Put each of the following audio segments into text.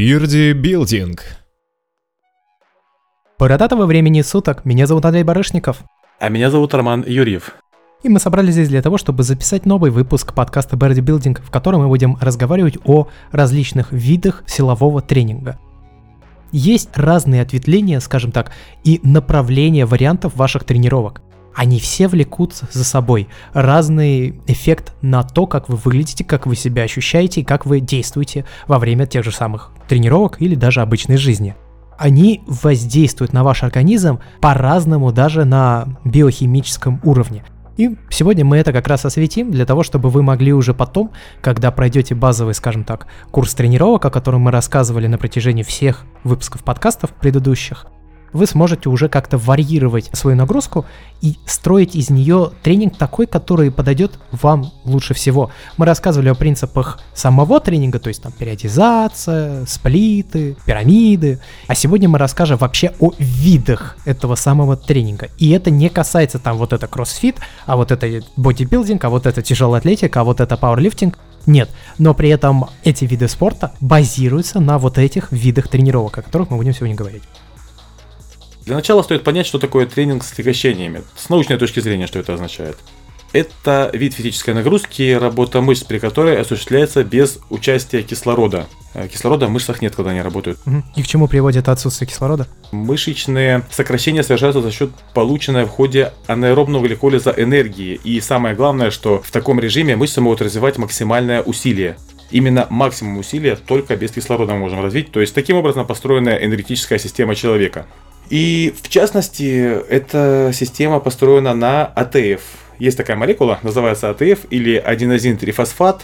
Бирди Билдинг. Бородатого времени суток. Меня зовут Андрей Барышников. А меня зовут Роман Юрьев. И мы собрались здесь для того, чтобы записать новый выпуск подкаста Birdie Building, в котором мы будем разговаривать о различных видах силового тренинга. Есть разные ответвления, скажем так, и направления вариантов ваших тренировок. Они все влекут за собой разный эффект на то, как вы выглядите, как вы себя ощущаете и как вы действуете во время тех же самых тренировок или даже обычной жизни. Они воздействуют на ваш организм по-разному даже на биохимическом уровне. И сегодня мы это как раз осветим для того, чтобы вы могли уже потом, когда пройдете базовый, скажем так, курс тренировок, о котором мы рассказывали на протяжении всех выпусков подкастов предыдущих, вы сможете уже как-то варьировать свою нагрузку и строить из нее тренинг такой, который подойдет вам лучше всего. Мы рассказывали о принципах самого тренинга, то есть там периодизация, сплиты, пирамиды. А сегодня мы расскажем вообще о видах этого самого тренинга. И это не касается там вот это кроссфит, а вот это бодибилдинг, а вот это тяжелая атлетика, а вот это пауэрлифтинг. Нет, но при этом эти виды спорта базируются на вот этих видах тренировок, о которых мы будем сегодня говорить. Для начала стоит понять, что такое тренинг с отягощениями, с научной точки зрения, что это означает. Это вид физической нагрузки, работа мышц, при которой осуществляется без участия кислорода. Э, кислорода в мышцах нет, когда они работают. И к чему приводит отсутствие кислорода? Мышечные сокращения совершаются за счет полученной в ходе анаэробного гликолиза энергии. И самое главное, что в таком режиме мышцы могут развивать максимальное усилие. Именно максимум усилия только без кислорода мы можем развить. То есть таким образом построена энергетическая система человека. И в частности, эта система построена на АТФ. Есть такая молекула, называется АТФ или аденозинтрифосфат.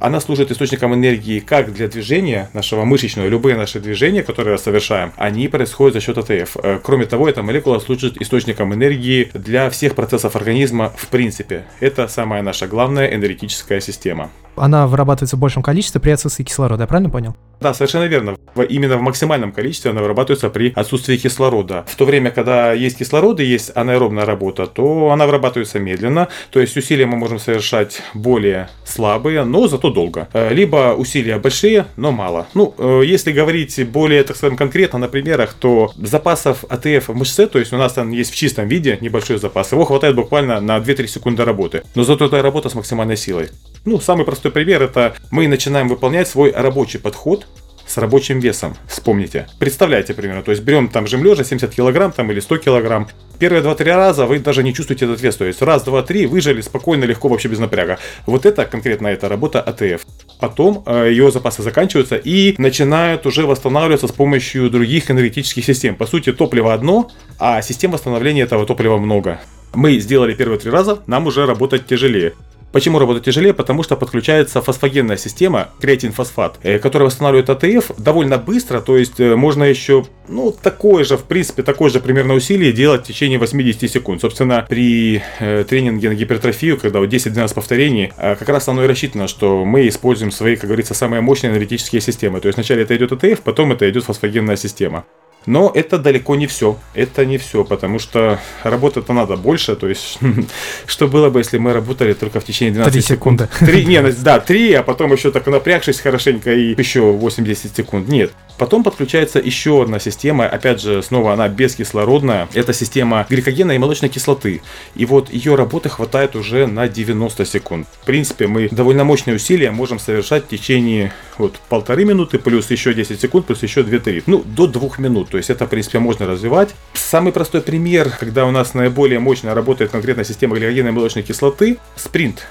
Она служит источником энергии как для движения нашего мышечного, любые наши движения, которые совершаем, они происходят за счет АТФ. Э, кроме того, эта молекула служит источником энергии для всех процессов организма в принципе. Это самая наша главная энергетическая система. Она вырабатывается в большем количестве при отсутствии кислорода, я правильно понял? Да, совершенно верно. Именно в максимальном количестве она вырабатывается при отсутствии кислорода. В то время, когда есть кислород и есть аэробная работа, то она вырабатывается медленно, то есть усилия мы можем совершать более слабые, но зато долго. Э, либо усилия большие, но мало. Ну, э, если говорить более, так скажем, конкретно на примерах, то запасов АТФ в мышце, то есть у нас там есть в чистом виде небольшой запас, его хватает буквально на 2-3 секунды работы. Но зато это работа с максимальной силой. Ну, самый простой пример это мы начинаем выполнять свой рабочий подход с рабочим весом, вспомните. Представляете, примерно, то есть берем там жим лежа 70 килограмм там или 100 килограмм. Первые 2-3 раза вы даже не чувствуете этот вес, то есть раз, два, три выжили спокойно, легко, вообще без напряга. Вот это конкретно эта работа АТФ. Потом э, ее запасы заканчиваются и начинают уже восстанавливаться с помощью других энергетических систем. По сути, топливо одно, а систем восстановления этого топлива много. Мы сделали первые три раза, нам уже работать тяжелее. Почему работать тяжелее? Потому что подключается фосфагенная система, креатинфосфат, э, которая восстанавливает АТФ довольно быстро, то есть э, можно еще, ну, такое же, в принципе, такое же примерно усилие делать в течение 80 секунд. Собственно, при э, тренинге на гипертрофию, когда вот 10-12 повторений, как раз оно и рассчитано, что мы используем свои, как говорится, самые мощные анаэробные системы. То есть вначале это идет АТФ, потом это идет фосфагенная система. Но это далеко не все. Это не все, потому что работать-то надо больше. То есть, что было бы, если мы работали только в течение 12 3 секунд? секунды. 3, не, да, 3, а потом еще так напрягшись хорошенько и еще 80 секунд. Нет. Потом подключается еще одна система, опять же, снова она бескислородная. Это система гликогена и молочной кислоты. И вот ее работы хватает уже на 90 секунд. В принципе, мы довольно мощные усилия можем совершать в течение вот полторы минуты, плюс еще 10 секунд, плюс еще 2-3. Ну, до 2 минут. То есть это, в принципе, можно развивать. Самый простой пример, когда у нас наиболее мощно работает конкретно система гликогена и молочной кислоты, спринт.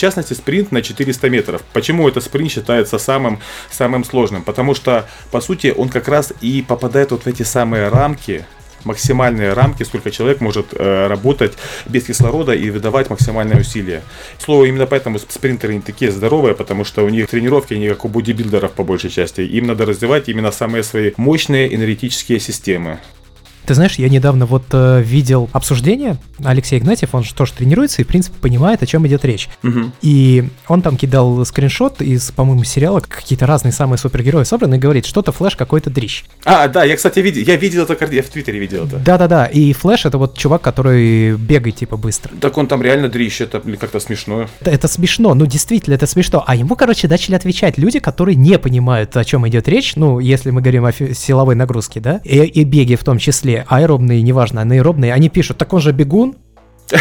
Частности, спринт на 400 метров. Почему этот спринт считается самым, самым сложным? Потому что, по сути, он как раз и попадает вот в эти самые рамки, максимальные рамки, сколько человек может э, работать без кислорода и выдавать максимальное усилие. Слово именно поэтому спринтеры не такие здоровые, потому что у них тренировки не как у бодибилдеров по большей части. Им надо развивать именно самые свои мощные энергетические системы. Ты знаешь, я недавно вот э, видел обсуждение. Алексей Игнатьев, он же тоже тренируется и, в принципе, понимает, о чем идет речь. Мгм. И он там кидал скриншот из, по-моему, сериала, какие-то разные самые супергерои собраны, и говорит, что-то Флэш какой-то дрищ. А, да, я, кстати, видел, я видел это, я в Твиттере видел это. Да-да-да, и Флэш это вот чувак, который бегает типа быстро. Так он там реально дрищ, это как-то смешно. Это, это смешно, ну действительно это смешно. А ему, короче, начали отвечать люди, которые не понимают, о чем идет речь, ну, если мы говорим о силовой нагрузке, да, и, и беге в том числе, аэробные, неважно, анаэробные, они пишут, так он же бегун,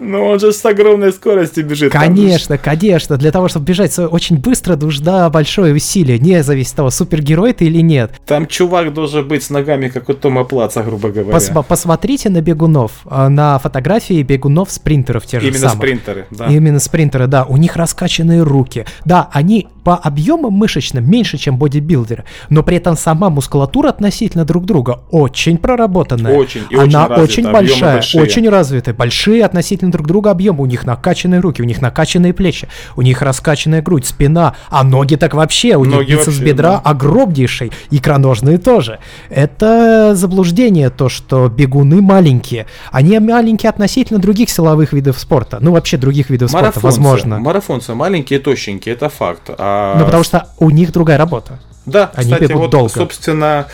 Ну он же с огромной скоростью бежит. же Конечно, конечно. Для того, чтобы бежать очень быстро, нужна большое усилие. Не зависит от того, супергерой ты или нет. Там чувак должен быть с ногами, как у Тома Плаца, грубо говоря. Пос- посмотрите на бегунов. а, На фотографии бегунов-спринтеров те же Именно самых. спринтеры, да. Именно спринтеры, да. У них раскачанные руки. Да, они по объемам мышечным меньше, чем бодибилдеры, но при этом сама мускулатура относительно друг друга очень проработанная. Очень, и Она очень развита, очень большая, большие. очень развитая. Большие относительно друг друга объемы. У них накачанные руки, у них накачанные плечи, у них раскачанная грудь, спина, а ноги так вообще. У них Ноги бицепс вообще, бедра да. огромнейший, икроножные тоже. Это заблуждение, то, что бегуны маленькие. Они маленькие относительно других силовых видов спорта. Ну, вообще других видов спорта, Марафонцы, возможно. марафонцы маленькие, тощенькие, это факт. А... Ну, потому что у них другая работа. Да, они кстати, вот, долго. собственно,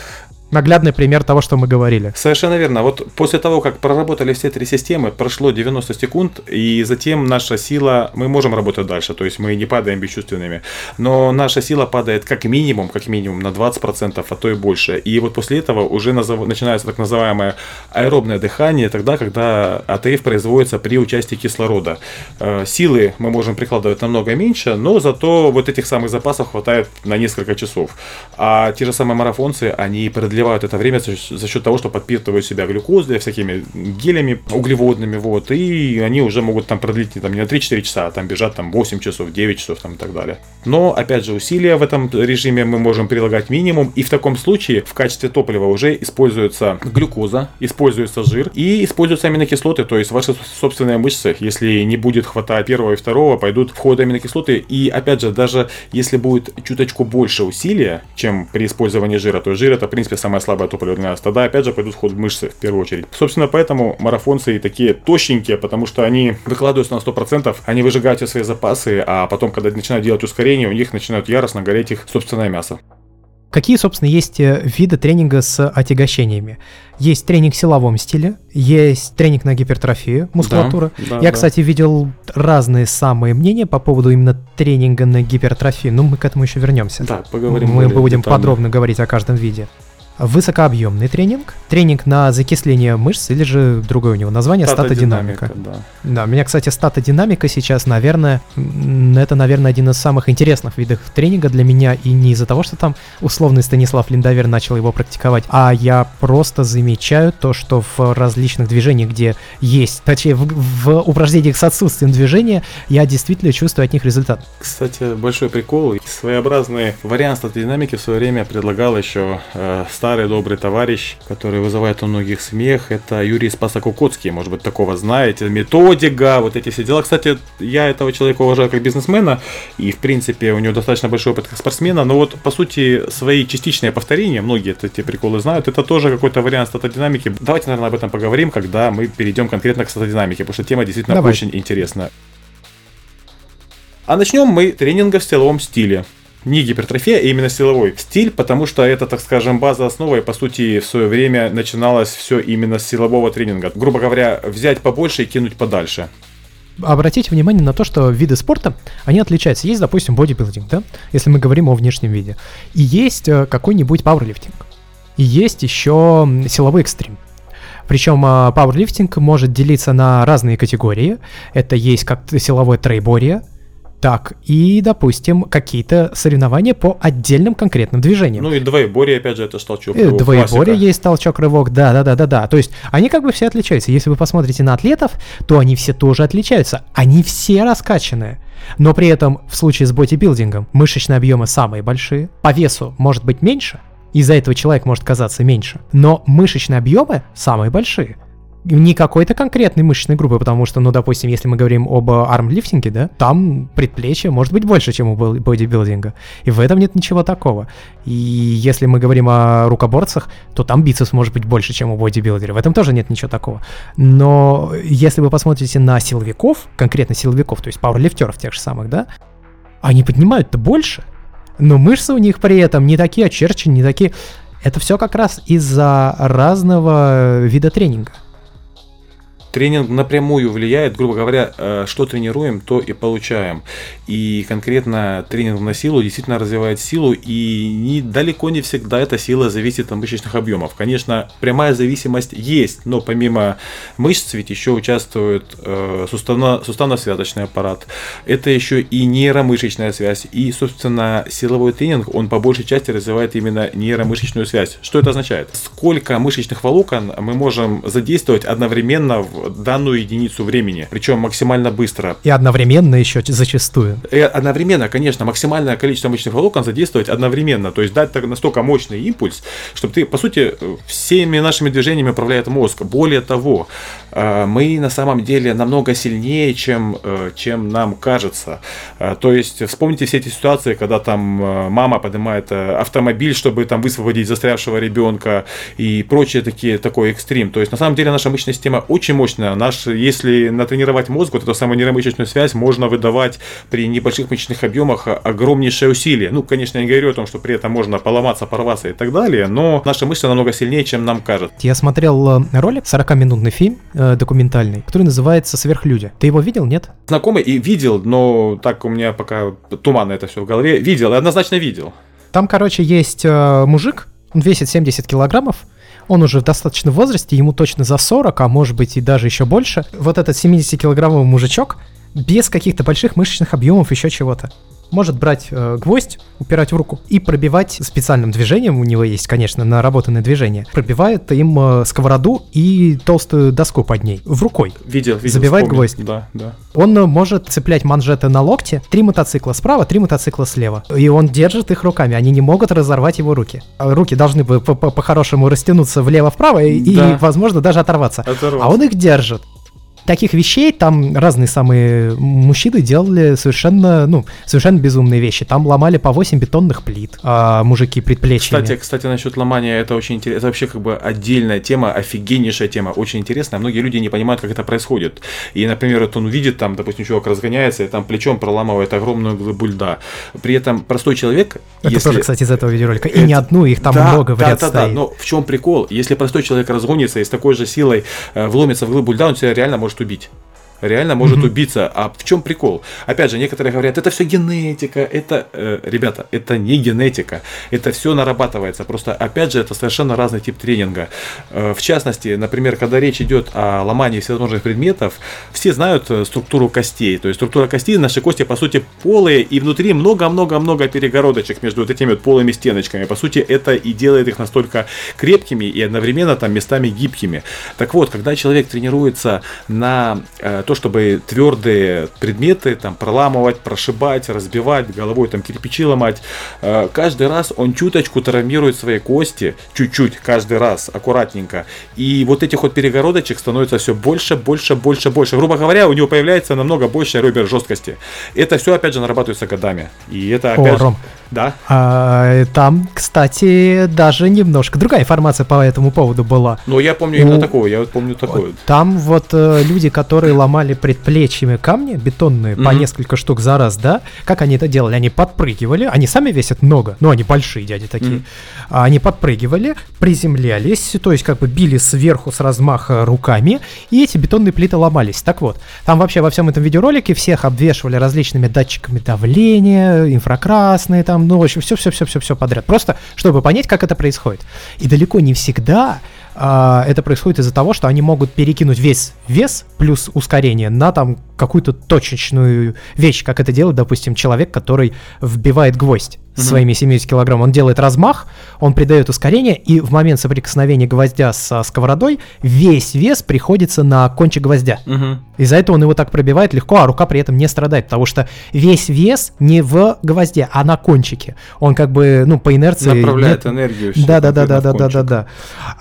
Наглядный пример того, что мы говорили. Совершенно верно. Вот после того, как проработали все три системы, прошло 90 секунд, и затем наша сила, мы можем работать дальше, то есть мы не падаем бесчувственными, но наша сила падает как минимум, как минимум на 20%, а то и больше. И вот после этого уже назов- начинается так называемое аэробное дыхание, тогда, когда АТФ производится при участии кислорода. Э, Силы мы можем прикладывать намного меньше, но зато вот этих самых запасов хватает на несколько часов. А те же самые марафонцы, они продлевают это время за счет- того, что подпитывают себя глюкозой, всякими гелями углеводными, вот, и они уже могут там продлить не, там, не на 3-4 часа, а там бежать там 8 часов, 9 часов там, и так далее. Но, опять же, усилия в этом режиме мы можем прилагать минимум, и в таком случае в качестве топлива уже используется глюкоза, используется жир и используются аминокислоты, то есть ваши собственные мышцы, если не будет хватать первого и второго, пойдут в ход аминокислоты, и опять же, даже если будет чуточку больше усилия, чем при использовании жира, то жир это, в принципе, самое слабое топливо для нас, тогда опять же пойдут в ход мышцы в первую очередь. Собственно, поэтому марафонцы и такие тощенькие, потому что они выкладываются на 100%, они выжигают все свои запасы, а потом, когда начинают делать ускорение, у них начинают яростно гореть их собственное мясо. Какие, собственно, есть э, виды тренинга с отягощениями? Есть тренинг в силовом стиле, есть тренинг на гипертрофию мускулатуры. Да, Я, да. кстати, видел разные самые мнения по поводу именно тренинга на гипертрофию, но мы к этому еще вернемся. Да, поговорим Мы более будем детально. подробно говорить о каждом виде. Высокообъемный тренинг, тренинг на закисление мышц или же другое у него название статодинамика. да. Да, у меня, кстати, статодинамика сейчас, наверное, это, наверное, один из самых интересных видов тренинга для меня, и не из-за того, что там условный Станислав Линдавер начал его практиковать, а я просто замечаю то, что в различных движениях, где есть, точнее, в, в упражнениях с отсутствием движения, я действительно чувствую от них результат. Кстати, большой прикол. Своеобразный вариант статодинамики в свое время предлагал еще э, старый добрый товарищ, который вызывает у многих смех. Это Юрий Спасокукоцкий. Может быть, такого знаете. Методика, вот эти все дела. Кстати, я этого человека уважаю как бизнесмена. И, в принципе, у него достаточно большой опыт как спортсмена. Но вот, по сути, свои частичные повторения, многие это- эти приколы знают, это тоже какой-то вариант статодинамики. Давайте, наверное, об этом поговорим, когда мы перейдем конкретно к статодинамике, потому что тема действительно Давай. очень интересная. А начнем мы тренинга в силовом стиле. Не гипертрофия, а именно силовой стиль, потому что это, так скажем, база основа, и по сути в свое время начиналось все именно с силового тренинга. Грубо говоря, взять побольше и кинуть подальше. Обратите внимание на то, что виды спорта, они отличаются. Есть, допустим, бодибилдинг, да, если мы говорим о внешнем виде. И есть э, какой-нибудь пауэрлифтинг. И есть еще силовой экстрим. Причем а, пауэрлифтинг может делиться на разные категории. Это есть как силовое трейборье, так и, допустим, какие-то соревнования по отдельным конкретным движениям. Ну и двоеборье, опять же, это толчок. Э, рывок, Двоеборье классика. есть толчок рывок, да, да, да, да, да. То есть они как бы все отличаются. Если вы посмотрите на атлетов, то они все тоже отличаются. Они все раскачанные. Но при этом в случае с бодибилдингом мышечные объемы самые большие, по весу может быть меньше, из-за этого человек может казаться меньше, но мышечные объемы самые большие. Не какой-то конкретной мышечной группы, потому что, ну, допустим, если мы говорим об армлифтинге, да, там предплечье может быть больше, чем у бодибилдинга. И в этом нет ничего такого. И если мы говорим о рукоборцах, то там бицепс может быть больше, чем у бодибилдера. В этом тоже нет ничего такого. Но если вы посмотрите на силовиков, конкретно силовиков, то есть пауэрлифтеров тех же самых, да, они поднимают-то больше, но мышцы у них при этом не такие очерчены, не такие... Это все как раз из-за разного вида тренинга тренинг напрямую влияет, грубо говоря, э, что тренируем, то и получаем. И конкретно тренинг на силу действительно развивает силу, и не, далеко не всегда эта сила зависит от мышечных объемов. Конечно, прямая зависимость есть, но помимо мышц ведь еще участвует э, суставно, суставно-связочный аппарат. Это еще и нейромышечная связь. И, собственно, силовой тренинг, он по большей части развивает именно нейромышечную связь. Что это означает? Сколько мышечных волокон мы можем задействовать одновременно в данную единицу времени, причем максимально быстро. И одновременно еще зачастую. И одновременно, конечно, максимальное количество мышечных волокон задействовать одновременно, то есть дать настолько мощный импульс, чтобы ты, по сути, всеми нашими движениями управляет мозг. Более того, мы на самом деле намного сильнее, чем, э, чем нам кажется. Э, то есть вспомните все эти ситуации, когда там мама поднимает автомобиль, чтобы там высвободить застрявшего ребенка и прочие такие, такой экстрим. То есть на самом деле наша мышечная система очень мощная. Наш, если натренировать мозг, вот эту самую нейромышечную связь можно выдавать при небольших мышечных объемах огромнейшее усилие. Ну, конечно, я не говорю о том, что при этом можно поломаться, порваться и так далее, но наши мышцы намного сильнее, чем нам кажется. Я смотрел э, ролик, 40-минутный фильм э, документальный, который называется «Сверхлюди». Ты его видел, нет? Знакомый и видел, но так у меня пока туманно это все в голове. Видел, однозначно видел. Там, короче, есть э, мужик, он весит 70 килограммов, он уже в достаточном возрасте, ему точно за 40, а может быть и даже еще больше. Вот этот 70-килограммовый мужичок без каких-то больших мышечных объемов, еще чего-то может брать э, гвоздь, упирать в руку и пробивать специальным движением, у него есть, конечно, наработанное движение, пробивает им э, сковороду и толстую доску под ней, в рукой. Видел, видел. Забивает вспомнил. гвоздь. Да, да. Он э, может цеплять манжеты на локте, три мотоцикла справа, три мотоцикла слева. И он держит их руками, они не могут разорвать его руки. Руки должны бы по-хорошему растянуться влево-вправо и, да. и, возможно, даже оторваться. оторваться. А он их держит таких вещей там разные самые мужчины делали совершенно, ну, совершенно безумные вещи. Там ломали по 8 бетонных плит, а мужики предплечьями. Кстати, кстати, насчет ломания, это очень интересно. Это вообще как бы отдельная тема, офигеннейшая тема, очень интересная. Многие люди не понимают, как это происходит. И, например, вот он видит, там, допустим, чувак разгоняется и там плечом проламывает огромную глыбу льда. При этом простой человек... Это если... тоже, кстати, из этого видеоролика. И это... не одну, их там да, много в да, ряд да, стоит. Да, но в чем прикол? Если простой человек разгонится и с такой же силой э, вломится в глыбу льда, он тебя реально может может убить реально может mm-hmm. убиться. А в чем прикол? Опять же, некоторые говорят, это все генетика, это, э, ребята, это не генетика, это все нарабатывается. Просто, опять же, это совершенно разный тип тренинга. Э, в частности, например, когда речь идет о ломании всевозможных предметов, все знают э, структуру костей. То есть структура костей, наши кости, по сути, полые, и внутри много-много-много перегородочек между вот этими вот полыми стеночками. По сути, это и делает их настолько крепкими и одновременно там местами гибкими. Так вот, когда человек тренируется на э, то, чтобы твердые предметы там проламывать, прошибать, разбивать, головой там кирпичи ломать. Э, каждый раз он чуточку травмирует свои кости, чуть-чуть, каждый раз, аккуратненько. И вот этих вот перегородочек становится все больше, больше, больше, больше. Грубо говоря, у него появляется намного больше ребер жесткости. Это все, опять же, нарабатывается годами. И это опять О, же... Ром, да. А, там, кстати, даже немножко другая информация по этому поводу была. Ну, я помню именно ну, такое, я вот помню такое. Там вот э, люди, которые ломали предплечьями камни бетонные mm-hmm. по несколько штук за раз, да, как они это делали? Они подпрыгивали, они сами весят много, но они большие дяди такие. Mm-hmm. Они подпрыгивали, приземлялись, то есть как бы били сверху с размаха руками, и эти бетонные плиты ломались. Так вот, там вообще во всем этом видеоролике всех обвешивали различными датчиками давления, инфракрасные там, там, ну, в общем, все-все-все-все-все подряд. Просто, чтобы понять, как это происходит. И далеко не всегда а, это происходит из-за того, что они могут перекинуть весь вес плюс ускорение на там какую-то точечную вещь, как это делает, допустим, человек, который вбивает гвоздь угу. своими 70 килограмм. Он делает размах, он придает ускорение, и в момент соприкосновения гвоздя со сковородой весь вес приходится на кончик гвоздя. Угу. Из-за этого он его так пробивает легко, а рука при этом не страдает, потому что весь вес не в гвозде, а на кончике. Он как бы, ну, по инерции... Направляет нет... энергию. Да, да, да, да, да, да, да, да.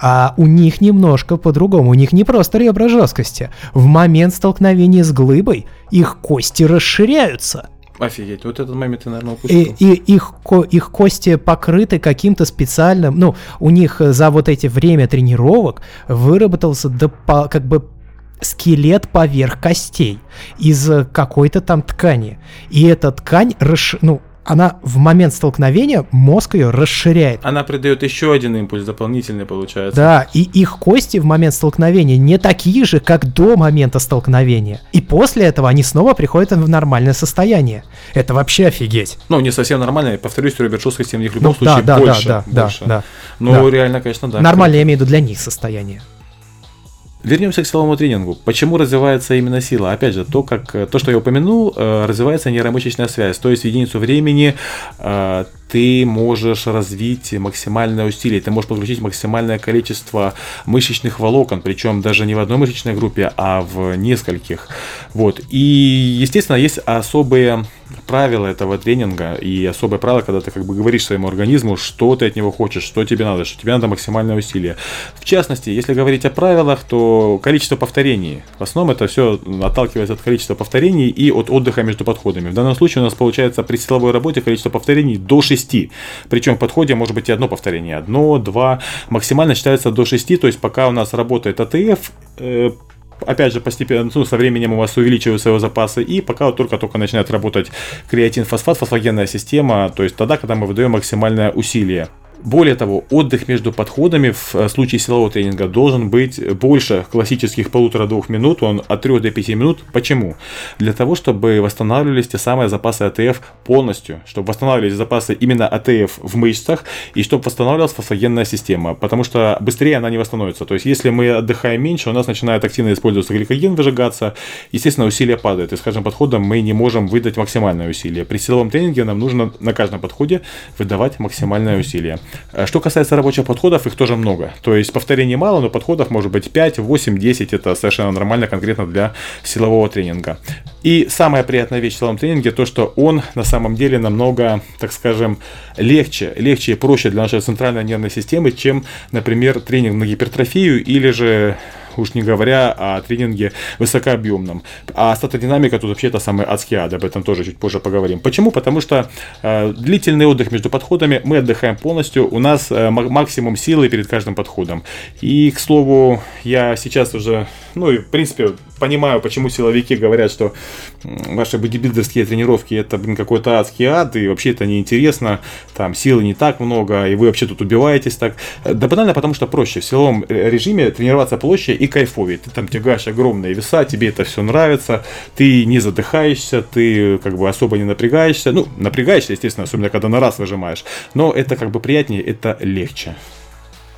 А у них немножко по-другому. У них не просто ребра жесткости. В момент столкновения с глыбой их кости расширяются. Офигеть, вот этот момент ты, наверное, упустил. И, и их, их кости покрыты каким-то специальным, ну, у них за вот эти время тренировок выработался до, как бы скелет поверх костей из какой-то там ткани. И эта ткань, расш... ну, она в момент столкновения, мозг ее расширяет. Она придает еще один импульс дополнительный, получается. Да, и их кости в момент столкновения не такие же, как до момента столкновения. И после этого они снова приходят в нормальное состояние. Это вообще офигеть. Ну, не совсем нормально, повторюсь, ребят, жесткости в них в любом ну, случае да, больше. Да, да, больше. да, да. Ну, да. реально, конечно, да. Нормально, я имею в виду для них состояние. Вернемся к силовому тренингу. Почему развивается именно сила? Опять же, то, как, то что я упомянул, э, развивается нейромышечная связь. То есть в единицу времени э, ты можешь развить максимальное усилие, ты можешь подключить максимальное количество мышечных волокон, причем даже не в одной мышечной группе, а в нескольких. Вот. И, естественно, есть особые правила этого тренинга и особое правило, когда ты как бы говоришь своему организму, что ты от него хочешь, что тебе надо, что тебе надо максимальное усилие. В частности, если говорить о правилах, то количество повторений. В основном это все отталкивается от количества повторений и от отдыха между подходами. В данном случае у нас получается при силовой работе количество повторений до 6 6. Причем в подходе может быть и одно повторение. Одно, два. Максимально считается до 6. То есть пока у нас работает АТФ, э, опять же, постепенно, ну, со временем у вас увеличиваются его запасы, и пока вот только-только начинает работать креатинфосфат, фосфагенная система, то есть тогда, когда мы выдаем максимальное усилие. Более того, отдых между подходами в э, случае силового тренинга должен быть больше классических полутора-двух минут, он от 3 до 5 минут. Почему? Для того, чтобы восстанавливались те самые запасы АТФ полностью, чтобы восстанавливались запасы именно АТФ в мышцах и чтобы восстанавливалась фосфагенная система, потому что быстрее она не восстановится. То есть, если мы отдыхаем меньше, у нас начинает активно использоваться гликоген, выжигаться, естественно, усилия падают, и с каждым подходом мы не можем выдать максимальное усилие. При силовом тренинге нам нужно на каждом подходе выдавать максимальное усилие. Э, что касается рабочих подходов, их тоже много. То есть повторений мало, но подходов может быть 5, 8, 10. Это совершенно нормально конкретно для силового тренинга. И самая приятная вещь в силовом тренинге то, что он на самом деле намного, так скажем, легче, легче и проще для нашей центральной нервной системы, чем, например, тренинг на гипертрофию или же уж не говоря о тренинге высокообъемном. А статодинамика тут вообще это самый адский ад, об этом тоже чуть позже поговорим. Почему? Потому что э, длительный отдых между подходами, мы отдыхаем полностью, у нас э, максимум силы перед каждым подходом. И, к слову, я сейчас уже, ну и в принципе, понимаю, почему силовики говорят, что ваши бодибилдерские тренировки это, блин, какой-то адский ад, и вообще это неинтересно, там силы не так много, и вы вообще тут убиваетесь так. Да банально, потому что проще. В силовом режиме тренироваться проще и кайфовее. Ты там тягаешь огромные веса, тебе это все нравится, ты не задыхаешься, ты как бы особо не напрягаешься. Ну, напрягаешься, естественно, особенно когда на раз выжимаешь, но это как бы приятнее, это легче.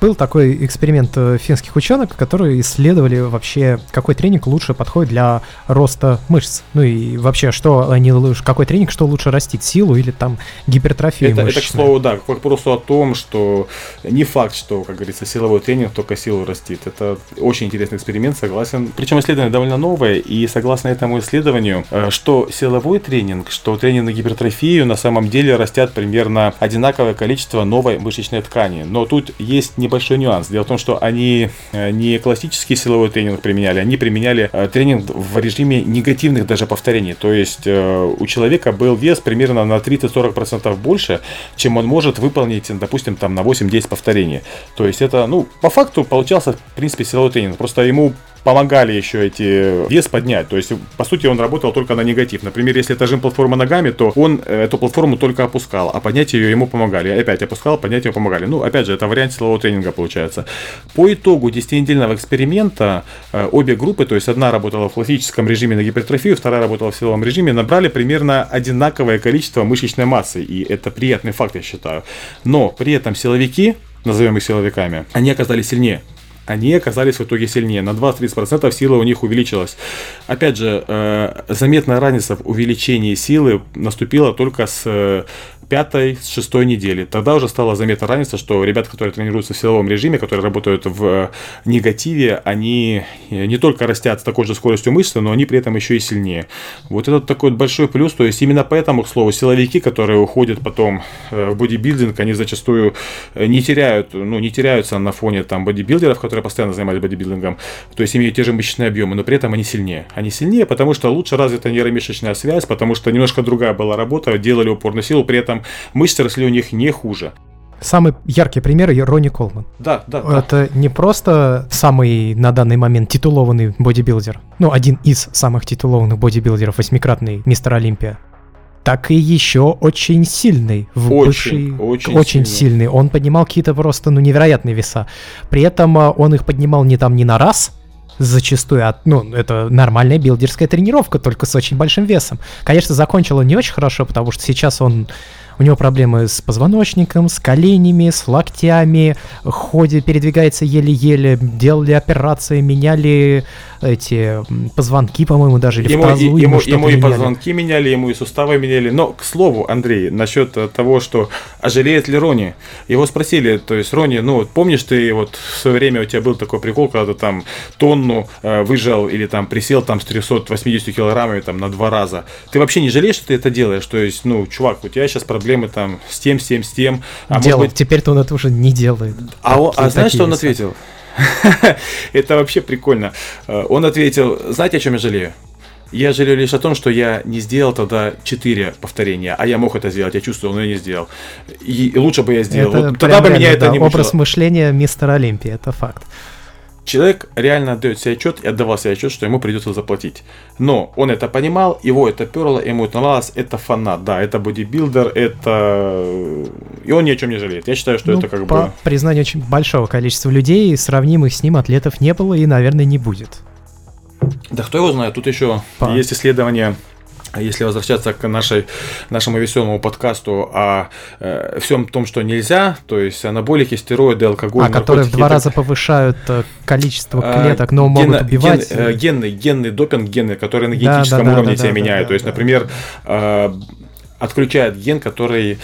Был такой эксперимент э, финских ученых, которые исследовали вообще, какой тренинг лучше подходит для роста мышц. Ну и вообще, что они, какой тренинг, что лучше растить, силу или там гипертрофию это, это, к слову, да, к вопросу о том, что не факт, что, как говорится, силовой тренинг только силу растит. Это очень интересный эксперимент, согласен. Причем исследование довольно новое, и согласно этому исследованию, э, что силовой тренинг, что тренинг на гипертрофию на самом деле растят примерно одинаковое количество новой мышечной ткани. Но тут есть не небольшой нюанс. Дело в том, что они э, не классический силовой тренинг применяли, они применяли э, тренинг в режиме негативных даже повторений. То есть э, у человека был вес примерно на 30-40% больше, чем он может выполнить, допустим, там на 8-10 повторений. То есть это, ну, по факту получался, в принципе, силовой тренинг. Просто ему помогали еще эти вес поднять. То есть, по сути, он работал только на негатив. Например, если это платформа ногами, то он э, эту платформу только опускал, а поднять ее ему помогали. Опять опускал, поднять ее помогали. Ну, опять же, это вариант силового тренинга получается. По итогу 10-недельного эксперимента э, обе группы, то есть одна работала в классическом режиме на гипертрофию, вторая работала в силовом режиме, набрали примерно одинаковое количество мышечной массы. И это приятный факт, я считаю. Но при этом силовики, назовем их силовиками, они оказались сильнее они оказались в итоге сильнее. На 20-30% сила у них увеличилась. Опять же, э, заметная разница в увеличении силы наступила только с пятой, с шестой недели. Тогда уже стала заметна разница, что ребята, которые тренируются в силовом режиме, которые работают в э, негативе, они э, не только растят с такой же скоростью мышцы, но они при этом еще и сильнее. Вот это такой большой плюс, то есть именно поэтому, к слову, силовики, которые уходят потом э, в бодибилдинг, они зачастую не теряют, ну, не теряются на фоне там бодибилдеров, которые постоянно занимались бодибилдингом, то есть имеют те же мышечные объемы, но при этом они сильнее. Они сильнее, потому что лучше развита нейромышечная связь, потому что немножко другая была работа, делали упор на силу, при этом мышцы росли у них не хуже. Самый яркий пример — Ронни Колман. Да, да. Это да. не просто самый на данный момент титулованный бодибилдер, ну, один из самых титулованных бодибилдеров, восьмикратный мистер Олимпия, так и еще очень сильный. В очень, бывший, очень, очень сильный. сильный. Он поднимал какие-то просто ну, невероятные веса. При этом а, он их поднимал не там не на раз, зачастую, от, ну, это нормальная билдерская тренировка, только с очень большим весом. Конечно, закончил он не очень хорошо, потому что сейчас он у него проблемы с позвоночником, с коленями, с локтями, ходит, передвигается еле-еле, делали операции, меняли эти позвонки, по-моему, даже или ему, в тазу ему, ему, ему и позвонки меняли, ему и суставы меняли. Но, к слову, Андрей, насчет того, что а жалеет ли Рони, его спросили, то есть, Рони, ну, помнишь, ты вот в свое время у тебя был такой прикол, когда ты там тонну э, выжал или там присел там с 380 килограммами там на два раза. Ты вообще не жалеешь, что ты это делаешь? То есть, ну, чувак, у тебя сейчас проблемы там с тем, с тем, с тем. А Делал. Быть... Теперь-то он это уже не делает. А, он, а знаешь, что он ответил? Это вообще прикольно. Э, он ответил, знаете, о чем я жалею? Я жалею лишь о том, что я не сделал тогда 4 повторения, а я мог это сделать, я чувствовал, но я не сделал. И лучше бы я сделал. Это вот тогда бы меня это не Образ мышления мистера Олимпии, это факт. Человек реально отдает себе отчет и отдавал себе отчет, что ему придется заплатить. Но он это понимал, его это перло, ему это нравилось, это фанат, да, это бодибилдер, это... И он ни о чем не жалеет. Я считаю, что ну, это как по бы... признанию очень большого количества людей, сравнимых с ним атлетов не было и, наверное, не будет. Да кто его знает, тут еще по... есть исследования а если возвращаться к нашей, нашему веселому подкасту о э, всем том, что нельзя, то есть анаболики, стероиды, алкоголь, а, которые в два так... раза повышают э, количество а, клеток, но ген, могут убивать. Ген, э, генный, генный допинг, гены, которые на генетическом да, да, уровне да, тебя да, меняют. Да, то есть, да, например, э, отключает ген, который,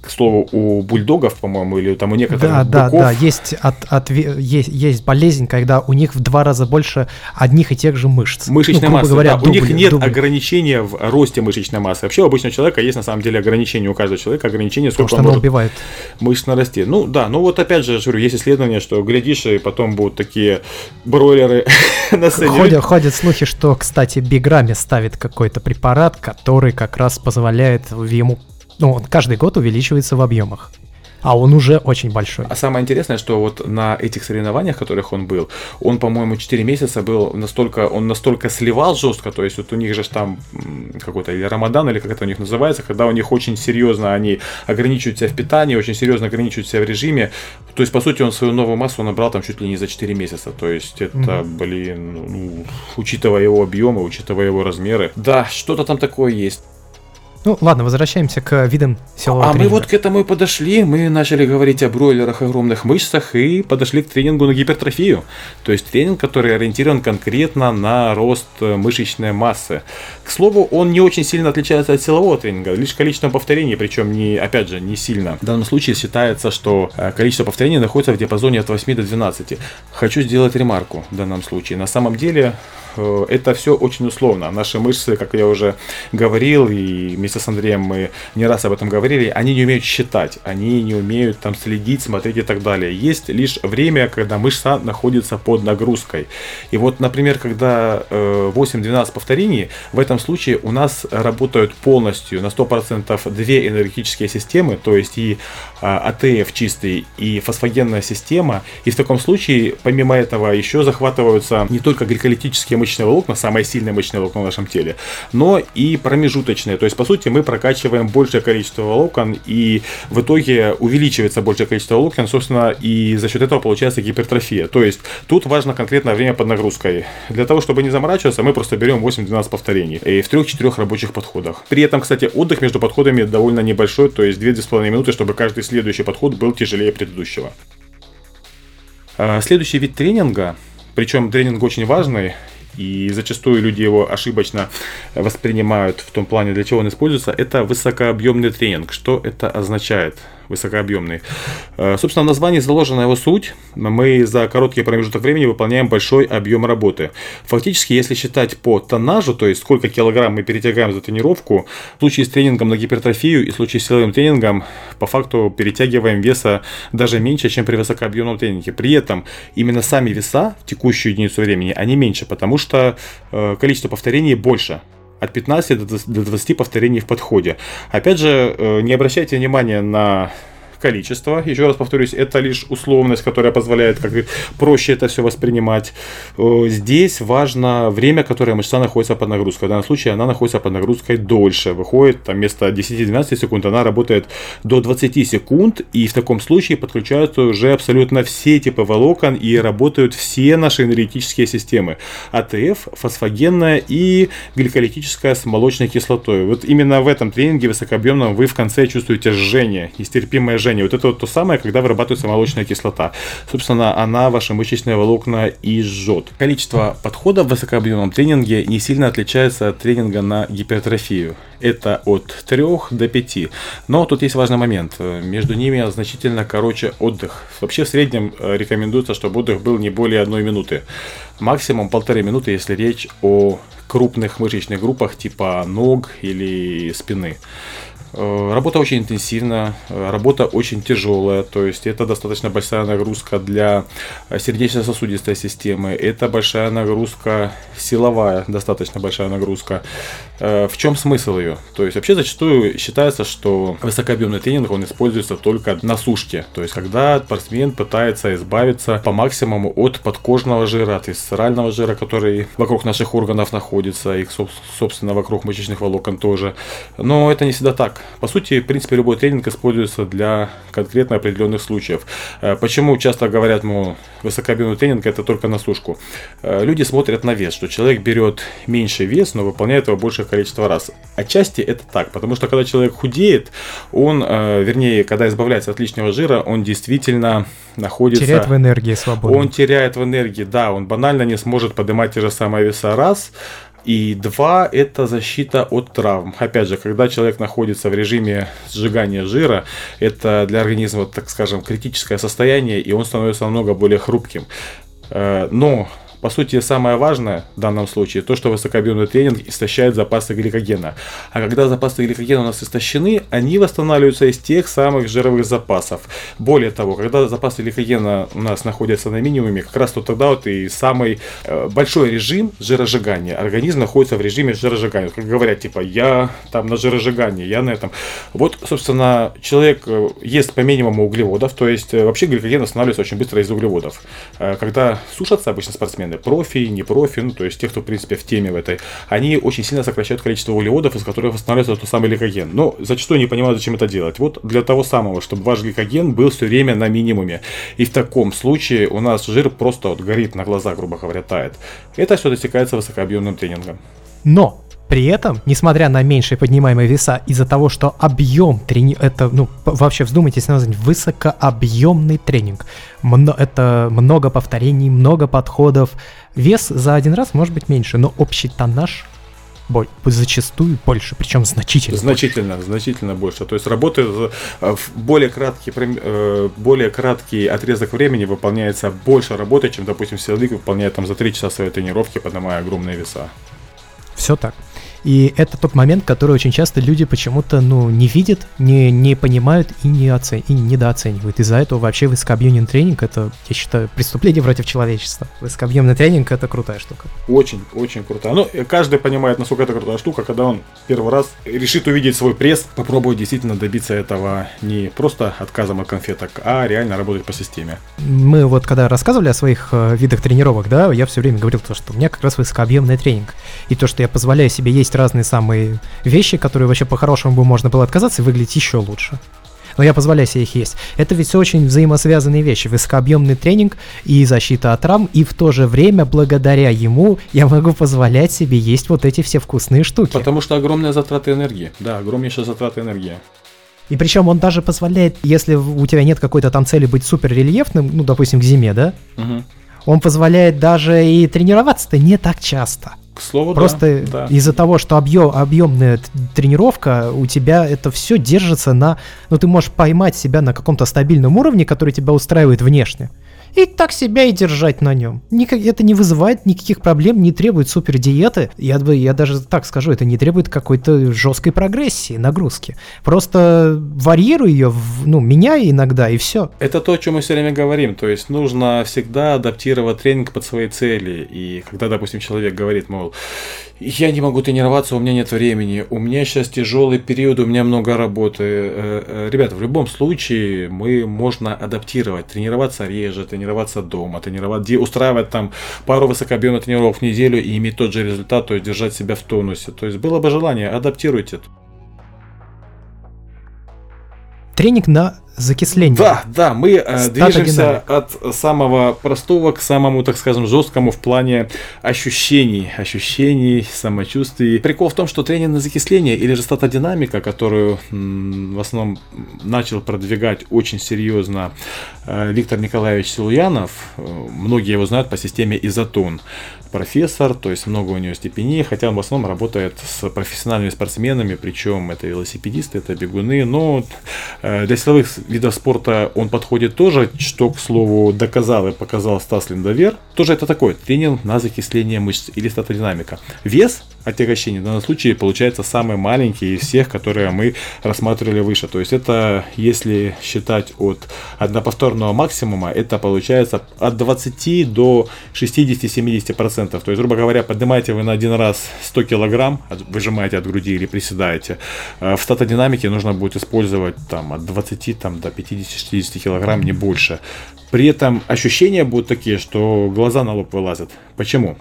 к слову, у бульдогов, по-моему, или там у некоторых да, быков... Да, да, есть, от, от, есть, есть болезнь, когда у них в два раза больше одних и тех же мышц. Мышечная ну, масса, говоря, да. Дубль, у них нет дубль. ограничения в росте мышечной массы. Вообще у обычного человека есть на самом деле ограничение, у каждого человека ограничение, сколько Потому он может убивает. мышечно расти. Ну да, ну вот опять же, я говорю, есть исследование, что глядишь, и потом будут такие бройлеры на сцене. Ходят, ходят слухи, что, кстати, Биграми ставит какой-то препарат, который как раз позволяет ему, ну, он каждый год увеличивается в объемах. А он уже очень большой. А самое интересное, что вот на этих соревнованиях, в которых он был, он, по-моему, 4 месяца был настолько, он настолько сливал жестко, то есть вот у них же там какой-то или Рамадан, или как это у них называется, когда у них очень серьезно они ограничивают себя в питании, очень серьезно ограничивают себя в режиме. То есть, по сути, он свою новую массу набрал там чуть ли не за 4 месяца. То есть, это, mm-hmm. блин, ну, учитывая его объемы, учитывая его размеры. Да, что-то там такое есть. Ну ладно, возвращаемся к видам силового А тренинга. мы вот к этому и подошли. Мы начали говорить о бройлерах, огромных мышцах и подошли к тренингу на гипертрофию. То есть тренинг, который ориентирован конкретно на рост мышечной массы. К слову, он не очень сильно отличается от силового тренинга, лишь количество повторений, причем не, опять же, не сильно. В данном случае считается, что э, количество повторений находится в диапазоне от 8 до 12. Хочу сделать ремарку в данном случае. На самом деле это все очень условно. Наши мышцы, как я уже говорил, и вместе с Андреем мы не раз об этом говорили, они не умеют считать, они не умеют там следить, смотреть и так далее. Есть лишь время, когда мышца находится под нагрузкой. И вот, например, когда 8-12 э, повторений, в этом случае у нас работают полностью на 100% две энергетические системы, то есть и АТФ чистый, и фосфогенная система. И в таком случае, помимо этого, еще захватываются не только гликолитические мышечные волокна, самое сильное мышечное волокно в нашем теле, но и промежуточные. То есть, по сути, мы прокачиваем большее количество волокон, и в итоге увеличивается большее количество волокон, собственно, и за счет этого получается гипертрофия. То есть, тут важно конкретное время под нагрузкой. Для того, чтобы не заморачиваться, мы просто берем 8-12 повторений и в 3-4 рабочих подходах. При этом, кстати, отдых между подходами довольно небольшой, то есть 2-2,5 минуты, чтобы каждый следующий подход был тяжелее предыдущего. А, следующий вид тренинга, причем тренинг очень важный, и зачастую люди его ошибочно воспринимают в том плане, для чего он используется, это высокообъемный тренинг. Что это означает? Высокообъемный. Э, собственно, в названии заложена его суть. Мы за короткий промежуток времени выполняем большой объем работы. Фактически, если считать по тоннажу, то есть сколько килограмм мы перетягаем за тренировку, в случае с тренингом на гипертрофию и в случае с силовым тренингом, по факту перетягиваем веса даже меньше, чем при высокообъемном тренинге. При этом именно сами веса в текущую единицу времени, они меньше, потому что э, количество повторений больше от 15 до 20 повторений в подходе. Опять же, э, не обращайте внимания на количество. Еще раз повторюсь, это лишь условность, которая позволяет как проще это все воспринимать. Э, здесь важно время, которое мышца находится под нагрузкой. В данном случае она находится под нагрузкой дольше. Выходит, там вместо 10-12 секунд она работает до 20 секунд. И в таком случае подключаются уже абсолютно все типы волокон и работают все наши энергетические системы. АТФ, фосфогенная и гликолитическая с молочной кислотой. Вот именно в этом тренинге высокообъемном вы в конце чувствуете жжение, нестерпимое жжение жжение. Вот это вот то самое, когда вырабатывается молочная кислота. Собственно, она ваши мышечные волокна и жжет. Количество подходов в высокообъемном тренинге не сильно отличается от тренинга на гипертрофию. Это от 3 до 5. Но тут есть важный момент. Между ними значительно короче отдых. Вообще в среднем э, рекомендуется, чтобы отдых был не более одной минуты. Максимум полторы минуты, если речь о крупных мышечных группах типа ног или спины. Э, работа очень интенсивная, э, работа очень тяжелая, то есть это достаточно большая нагрузка для сердечно-сосудистой системы, это большая нагрузка силовая, достаточно большая нагрузка. Э, в чем смысл ее? То есть вообще зачастую считается, что высокообъемный тренинг он используется только на сушке, то есть когда спортсмен пытается избавиться по максимуму от подкожного жира, от висцерального жира, который вокруг наших органов находится, и собственно вокруг мышечных волокон тоже. Но это не всегда так. По сути, в принципе, любой тренинг используется для конкретно определенных случаев. Э, почему часто говорят, мол, высокообъемный тренинг это только на сушку? Э, люди смотрят на вес, что человек берет меньший вес, но выполняет его большее количество раз. Отчасти это так, потому что когда человек худеет, он, э, вернее, когда избавляется от лишнего жира, он действительно находится... Теряет в энергии свободно. Он теряет в энергии, да, он банально не сможет поднимать те же самые веса раз, и два – это защита от травм. Опять же, когда человек находится в режиме сжигания жира, это для организма, так скажем, критическое состояние, и он становится намного более хрупким. Э, но по сути, самое важное в данном случае, то, что высокообъемный тренинг истощает запасы гликогена. А когда запасы гликогена у нас истощены, они восстанавливаются из тех самых жировых запасов. Более того, когда запасы гликогена у нас находятся на минимуме, как раз то тогда вот и самый э, большой режим жиросжигания. Организм находится в режиме жиросжигания. Как говорят, типа, я там на жиросжигании, я на этом. Вот, собственно, человек э, ест по минимуму углеводов, то есть э, вообще гликоген восстанавливается очень быстро из углеводов. Когда сушатся обычно спортсмены, спортсмены, профи, не профи, ну, то есть те, кто, в принципе, в теме в этой, они очень сильно сокращают количество углеводов, из которых восстанавливается тот самый гликоген. Но зачастую не понимают, зачем это делать. Вот для того самого, чтобы ваш гликоген был все время на минимуме. И в таком случае у нас жир просто вот горит на глазах, грубо говоря, тает. Это все достигается высокообъемным тренингом. Но при этом, несмотря на меньшие поднимаемые веса, из-за того, что объем тренинга, это, ну, вообще вздумайтесь назвать высокообъемный тренинг. Мно, это много повторений, много подходов. Вес за один раз может быть меньше, но общий тоннаж зачастую больше, причем значительно. Значительно, больше. значительно больше. То есть работает э, в более краткий, э, более краткий отрезок времени выполняется больше работы, чем, допустим, силовик выполняет там за 3 часа своей тренировки, поднимая огромные веса. Все так. И это тот момент, который очень часто люди почему-то ну, не видят, не, не понимают и, не оцен... и недооценивают. Из-за этого вообще высокообъемный тренинг это, я считаю, преступление против человечества. Высокообъемный тренинг это крутая штука. Очень, очень крутая. Ну, каждый понимает, насколько это крутая штука, когда он первый раз решит увидеть свой пресс, попробует действительно добиться этого не просто отказом от конфеток, а реально работать по системе. Мы вот когда рассказывали о своих э, видах тренировок, да, я все время говорил то, что у меня как раз высокообъемный тренинг. И то, что я позволяю себе есть разные самые вещи, которые вообще по-хорошему бы можно было отказаться и выглядеть еще лучше. Но я позволяю себе их есть. Это ведь все очень взаимосвязанные вещи. Высокообъемный тренинг и защита от травм, и в то же время, благодаря ему, я могу позволять себе есть вот эти все вкусные штуки. Потому что огромные затраты энергии. Да, огромнейшие затраты энергии. И причем он даже позволяет, если у тебя нет какой-то там цели быть супер рельефным, ну, допустим, к зиме, да? Угу. Он позволяет даже и тренироваться-то не так часто. К слову, Просто да, да. из-за того, что объем, объемная тренировка, у тебя это все держится на... Ну, ты можешь поймать себя на каком-то стабильном уровне, который тебя устраивает внешне и так себя и держать на нем. Никак, это не вызывает никаких проблем, не требует супер диеты. Я, бы, я даже так скажу, это не требует какой-то жесткой прогрессии, нагрузки. Просто варьируй ее, ну, меняй иногда, и все. Это то, о чем мы все время говорим. То есть нужно всегда адаптировать тренинг под свои цели. И когда, допустим, человек говорит, мол, я не могу тренироваться, у меня нет времени, у меня сейчас тяжелый период, у меня много работы. Э, э, ребята, в любом случае мы можно адаптировать, тренироваться реже, тренироваться дома, тренировать, устраивать там пару высокообъемных тренировок в неделю и иметь тот же результат, то есть держать себя в тонусе. То есть было бы желание, адаптируйте. Тренинг на закисление. Да, да, мы э, движемся от самого простого к самому, так скажем, жесткому в плане ощущений, ощущений, самочувствий. Прикол в том, что тренинг на закисление или же статодинамика, которую м, в основном начал продвигать очень серьезно э, Виктор Николаевич Силуянов, э, многие его знают по системе изотон профессор, то есть много у него степеней, хотя он в основном работает с профессиональными спортсменами, причем это велосипедисты, это бегуны, но э, для силовых видов спорта он подходит тоже, что, к слову, доказал и показал Стас Линдовер. Тоже это такой тренинг на закисление мышц или статодинамика. Вес отягощения в данном случае получается самый маленький из всех, которые мы рассматривали выше. То есть это, если считать от одноповторного максимума, это получается от 20 до 60-70%. То есть, грубо говоря, поднимаете вы на один раз 100 килограмм, выжимаете от груди или приседаете. Э, в статодинамике нужно будет использовать там, от 20 там, до 50-60 килограмм, не больше. При этом ощущения будут такие, что глаза на лоб вылазят. Почему?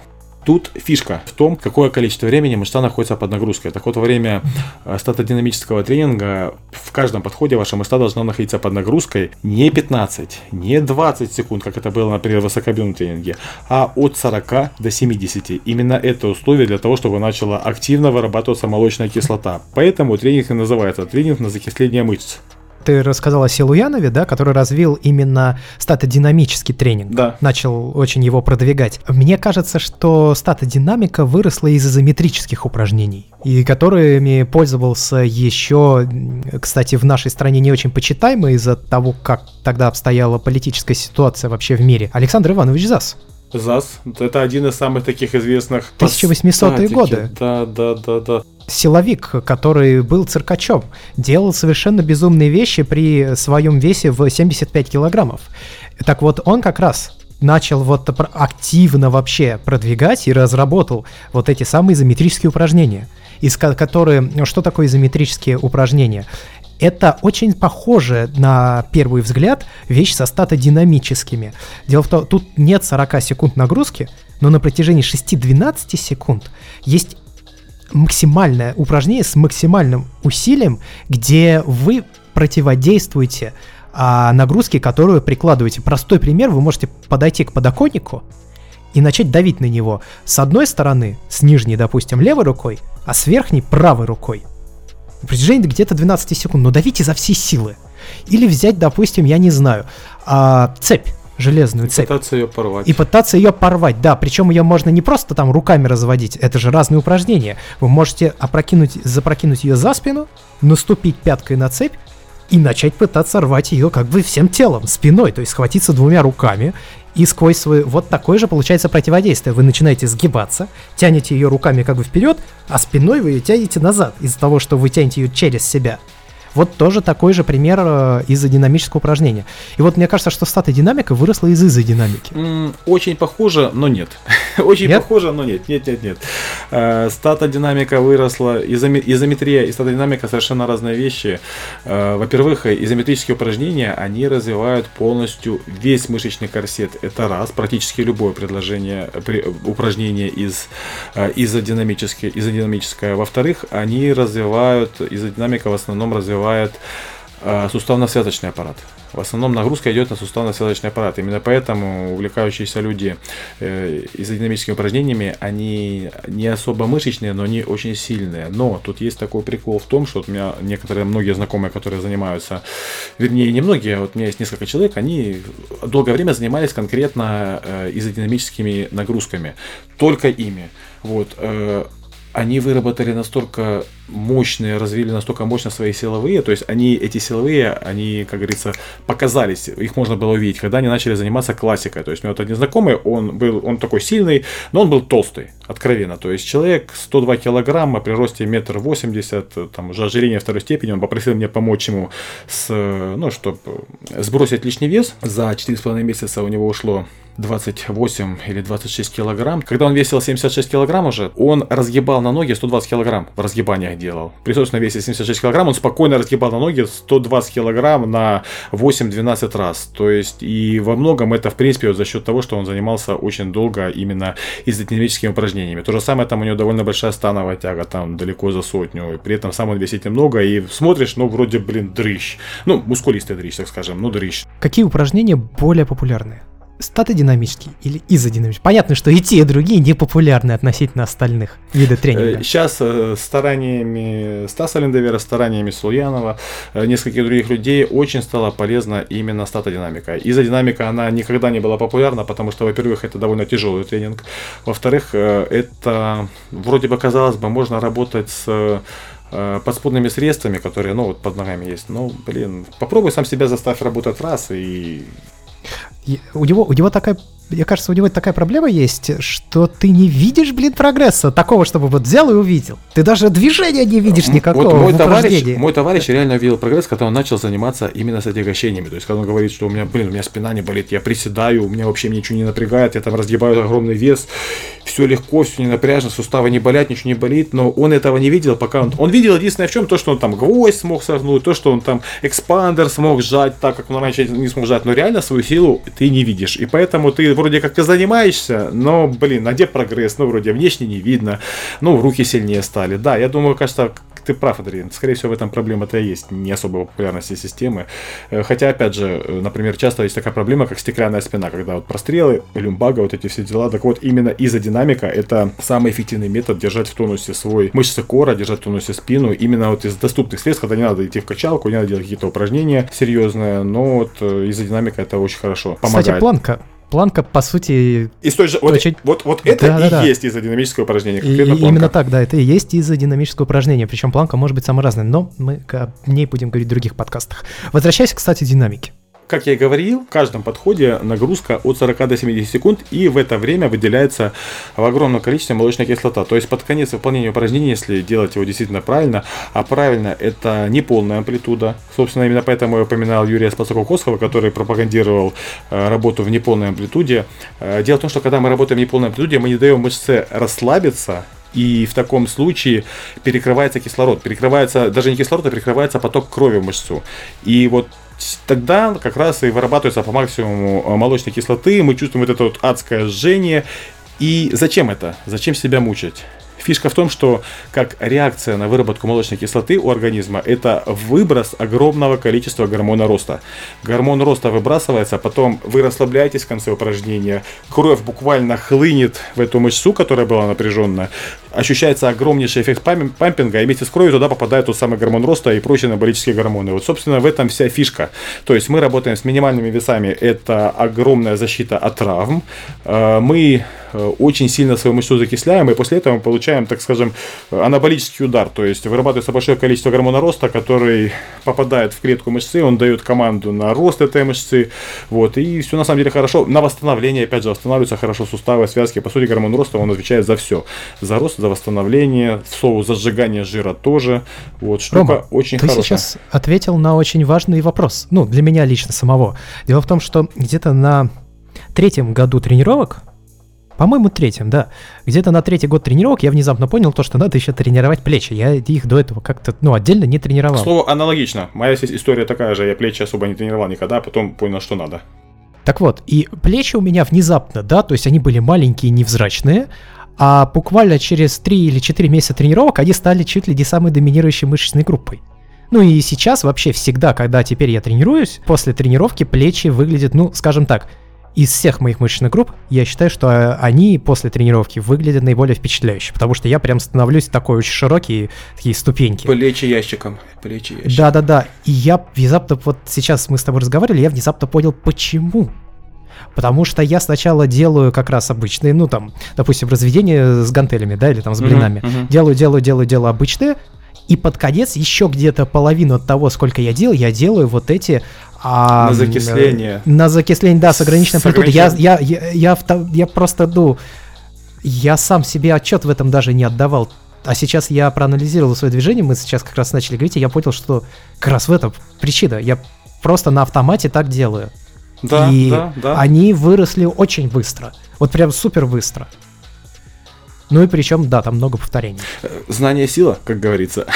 Тут фишка в том, какое количество времени мышца находится под нагрузкой. Так вот, во время э, статодинамического тренинга в каждом подходе ваша мышца должна находиться под нагрузкой не 15, не 20 секунд, как это было, например, в высокообъемном тренинге, а от 40 до 70. Именно это условие для того, чтобы начала активно вырабатываться молочная кислота. Поэтому тренинг и называется тренинг на закисление мышц ты рассказал о Силуянове, да, который развил именно статодинамический тренинг. Да. Начал очень его продвигать. Мне кажется, что статодинамика выросла из изометрических упражнений, и которыми пользовался еще, кстати, в нашей стране не очень почитаемый из-за того, как тогда обстояла политическая ситуация вообще в мире, Александр Иванович Зас. ЗАС. Это один из самых таких известных... 1800-е годы. Да, да, да, да силовик, который был циркачом, делал совершенно безумные вещи при своем весе в 75 килограммов. Так вот, он как раз начал вот активно вообще продвигать и разработал вот эти самые изометрические упражнения. Из которые, что такое изометрические упражнения? Это очень похоже на первый взгляд вещь со статодинамическими. Дело в том, тут нет 40 секунд нагрузки, но на протяжении 6-12 секунд есть максимальное упражнение с максимальным усилием, где вы противодействуете а, нагрузке, которую прикладываете. Простой пример, вы можете подойти к подоконнику и начать давить на него с одной стороны, с нижней, допустим, левой рукой, а с верхней правой рукой. На где-то 12 секунд, но давите за все силы. Или взять, допустим, я не знаю, а, цепь железную и цепь. пытаться ее порвать. И пытаться ее порвать, да. Причем ее можно не просто там руками разводить, это же разные упражнения. Вы можете опрокинуть, запрокинуть ее за спину, наступить пяткой на цепь и начать пытаться рвать ее как бы всем телом, спиной, то есть схватиться двумя руками и сквозь свой... Вот такое же получается противодействие. Вы начинаете сгибаться, тянете ее руками как бы вперед, а спиной вы ее тянете назад из-за того, что вы тянете ее через себя. Вот тоже такой же пример э, изодинамического упражнения. И вот мне кажется, что статодинамика выросла из изодинамики. Очень похоже, но нет. очень нет? похоже, но нет. Нет, нет, нет. Э, статодинамика выросла, изометрия и статодинамика совершенно разные вещи. Э, во-первых, изометрические упражнения, они развивают полностью весь мышечный корсет. Это раз, практически любое предложение, упражнение из изодинамическое. Во-вторых, они развивают, изодинамика в основном развивает развивает э, суставно-связочный аппарат. В основном нагрузка идет на суставно-связочный аппарат. Именно поэтому увлекающиеся люди э, изодинамическими упражнениями, они не особо мышечные, но они очень сильные. Но тут есть такой прикол в том, что вот у меня некоторые, многие знакомые, которые занимаются, вернее, не многие, вот у меня есть несколько человек, они долгое время занимались конкретно э, изодинамическими нагрузками. Только ими. Вот. Они выработали настолько мощные, развили настолько мощно свои силовые, то есть они, эти силовые, они, как говорится, показались, их можно было увидеть, когда они начали заниматься классикой. То есть у меня вот один знакомый, он был, он такой сильный, но он был толстый, откровенно. То есть человек 102 килограмма при росте метр восемьдесят, там уже ожирение второй степени, он попросил меня помочь ему с, ну, чтобы сбросить лишний вес. За 4,5 месяца у него ушло 28 или 26 килограмм. Когда он весил 76 килограмм уже, он разгибал на ноги 120 килограмм в разгибаниях делал. При собственном весе 76 килограмм он спокойно разгибал на ноги 120 килограмм на 8-12 раз. То есть и во многом это в принципе за счет того, что он занимался очень долго именно изодинамическими упражнениями. То же самое там у него довольно большая становая тяга, там далеко за сотню. И при этом сам он весит немного и смотришь, ну вроде, блин, дрыщ. Ну, мускулистый дрыщ, так скажем, ну дрыщ. Какие упражнения более популярны? Статодинамический или изодинамический. Понятно, что и те, и другие не популярны относительно остальных видов тренинга. Сейчас э, стараниями Стаса Линдовера, стараниями Сульянова, э, нескольких других людей очень стала полезна именно статодинамика. Изодинамика, она никогда не была популярна, потому что, во-первых, это довольно тяжелый тренинг. Во-вторых, э, это вроде бы, казалось бы, можно работать с подспудными средствами, которые, ну, вот под ногами есть. Ну, блин, попробуй сам себя заставь работать раз, и у него, у него такая мне кажется, у него такая проблема есть, что ты не видишь, блин, прогресса такого, чтобы вот взял и увидел. Ты даже движения не видишь никакого вот мой товарищ, мой товарищ реально увидел прогресс, когда он начал заниматься именно с отягощениями. То есть, когда он говорит, что у меня, блин, у меня спина не болит, я приседаю, у меня вообще ничего не напрягает, я там разгибаю огромный вес, все легко, все не напряжно, суставы не болят, ничего не болит, но он этого не видел, пока он... Он видел единственное в чем, то, что он там гвоздь смог согнуть, то, что он там экспандер смог сжать так, как он раньше не смог сжать, но реально свою силу ты не видишь. И поэтому ты вроде как и занимаешься, но, блин, а где прогресс? Ну, вроде внешне не видно, ну, руки сильнее стали. Да, я думаю, кажется, ты прав, Адриан. Скорее всего, в этом проблема-то и есть. Не особой популярности системы. Э, хотя, опять же, э, например, часто есть такая проблема, как стеклянная спина, когда вот прострелы, люмбага, вот эти все дела. Так вот, именно изодинамика – это самый эффективный метод держать в тонусе свой мышцы кора, держать в тонусе спину. Именно вот из доступных средств, когда не надо идти в качалку, не надо делать какие-то упражнения серьезные, но вот э, изодинамика – это очень хорошо помогает. Кстати, планка планка, по сути... Из той же... Вот, очень... вот, вот это да, и да, есть из-за динамического упражнения. И, именно так, да, это и есть из-за динамического упражнения. Причем планка может быть самая разная, но мы о ней будем говорить в других подкастах. Возвращаясь, кстати, к динамике. Как я и говорил, в каждом подходе нагрузка от 40 до 70 секунд, и в это время выделяется в огромном количестве молочная кислота. То есть под конец выполнения упражнения, если делать его действительно правильно, а правильно это не полная амплитуда. Собственно, именно поэтому я упоминал Юрия Спасакова-Косхова, который пропагандировал э, работу в неполной амплитуде. Э, дело в том, что когда мы работаем в неполной амплитуде, мы не даем мышце расслабиться, и в таком случае перекрывается кислород. Перекрывается, даже не кислород, а перекрывается поток крови в мышцу. И вот тогда как раз и вырабатывается по максимуму э, молочной кислоты, мы чувствуем вот это вот адское жжение. И зачем это? Зачем себя мучать? Фишка в том, что как реакция на выработку молочной кислоты у организма это выброс огромного количества гормона роста. Гормон роста выбрасывается, потом вы расслабляетесь в конце упражнения, кровь буквально хлынет в эту мышцу, которая была напряженная, ощущается огромнейший эффект пампинга, и вместе с кровью туда попадает тот самый гормон роста и прочие анаболические гормоны. Вот, собственно, в этом вся фишка. То есть мы работаем с минимальными весами, это огромная защита от травм. Э, мы э, очень сильно свою мышцу закисляем, и после этого мы получаем, так скажем, анаболический удар. То есть вырабатывается большое количество гормона роста, который попадает в клетку мышцы, он дает команду на рост этой мышцы. Вот, и все на самом деле хорошо. На восстановление, опять же, восстанавливаются хорошо суставы, связки. По сути, гормон роста, он отвечает за все. За рост, за восстановление, слово за сжигание жира тоже. Вот, штука Рома, очень ты хорошая. сейчас ответил на очень важный вопрос. Ну, для меня лично самого. Дело в том, что где-то на третьем году тренировок по-моему, третьем, да. Где-то на третий год тренировок я внезапно понял то, что надо еще тренировать плечи. Я их до этого как-то, ну, отдельно не тренировал. Слово аналогично. Моя история такая же. Я плечи особо не тренировал никогда, а потом понял, что надо. Так вот, и плечи у меня внезапно, да, то есть они были маленькие, невзрачные, а буквально через 3 или 4 месяца тренировок они стали чуть ли не самой доминирующей мышечной группой. Ну и сейчас вообще всегда, когда теперь я тренируюсь, после тренировки плечи выглядят, ну, скажем так, из всех моих мышечных групп, я считаю, что э, они после тренировки выглядят наиболее впечатляюще, потому что я прям становлюсь такой очень широкий, такие ступеньки. Плечи ящиком, плечи ящиком. Да-да-да, и я внезапно, вот сейчас мы с тобой разговаривали, я внезапно понял, почему. Потому что я сначала делаю как раз обычные, ну там, допустим, разведение с гантелями, да, или там с блинами. Uh-huh, uh-huh. Делаю, делаю, делаю, делаю обычные, и под конец еще где-то половину от того, сколько я делал, я делаю вот эти а, на закисление. На закисление, да, с ограниченной амплитудой. Я, я, я, я, я просто, ну, я сам себе отчет в этом даже не отдавал. А сейчас я проанализировал свое движение, мы сейчас как раз начали говорить, и я понял, что как раз в этом причина. Я просто на автомате так делаю. Да, и да, да. они выросли очень быстро. Вот прям супер быстро. Ну и причем, да, там много повторений. Знание сила, как говорится.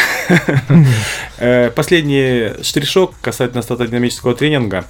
Э, последний штришок касательно статодинамического тренинга.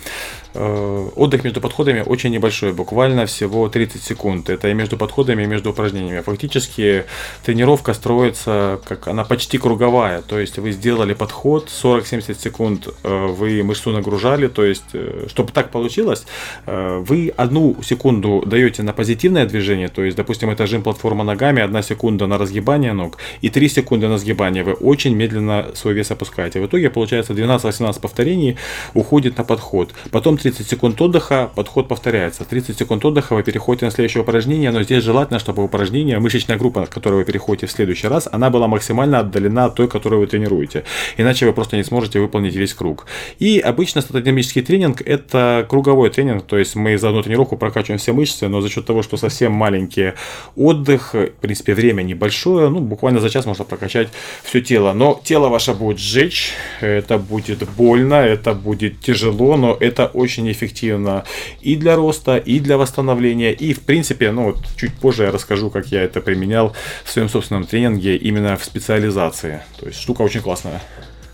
Э, отдых между подходами очень небольшой, буквально всего 30 секунд. Это и между подходами, и между упражнениями. Фактически тренировка строится, как она почти круговая. То есть вы сделали подход, 40-70 секунд э, вы мышцу нагружали. То есть, э, чтобы так получилось, вы одну секунду даете на позитивное движение. То есть, допустим, это жим платформа ногами, одна секунда на разгибание ног и 3 секунды на сгибание. Вы очень медленно свой вес опускаете. В итоге получается 12-18 повторений уходит на подход. Потом 30 секунд отдыха, подход повторяется. 30 секунд отдыха, вы переходите на следующее упражнение, но здесь желательно, чтобы упражнение, мышечная группа, к которой вы переходите в следующий раз, она была максимально отдалена от той, которую вы тренируете. Иначе вы просто не сможете выполнить весь круг. И обычно статодинамический тренинг – это круговой тренинг, то есть мы за одну тренировку прокачиваем все мышцы, но за счет того, что совсем маленький отдых, в принципе, время небольшое, ну, буквально за час можно прокачать все тело. Но тело ваше будет сжечь, это будет больно, это будет тяжело, но это очень очень эффективно и для роста, и для восстановления. И, в принципе, ну, вот чуть позже я расскажу, как я это применял в своем собственном тренинге именно в специализации. То есть штука очень классная.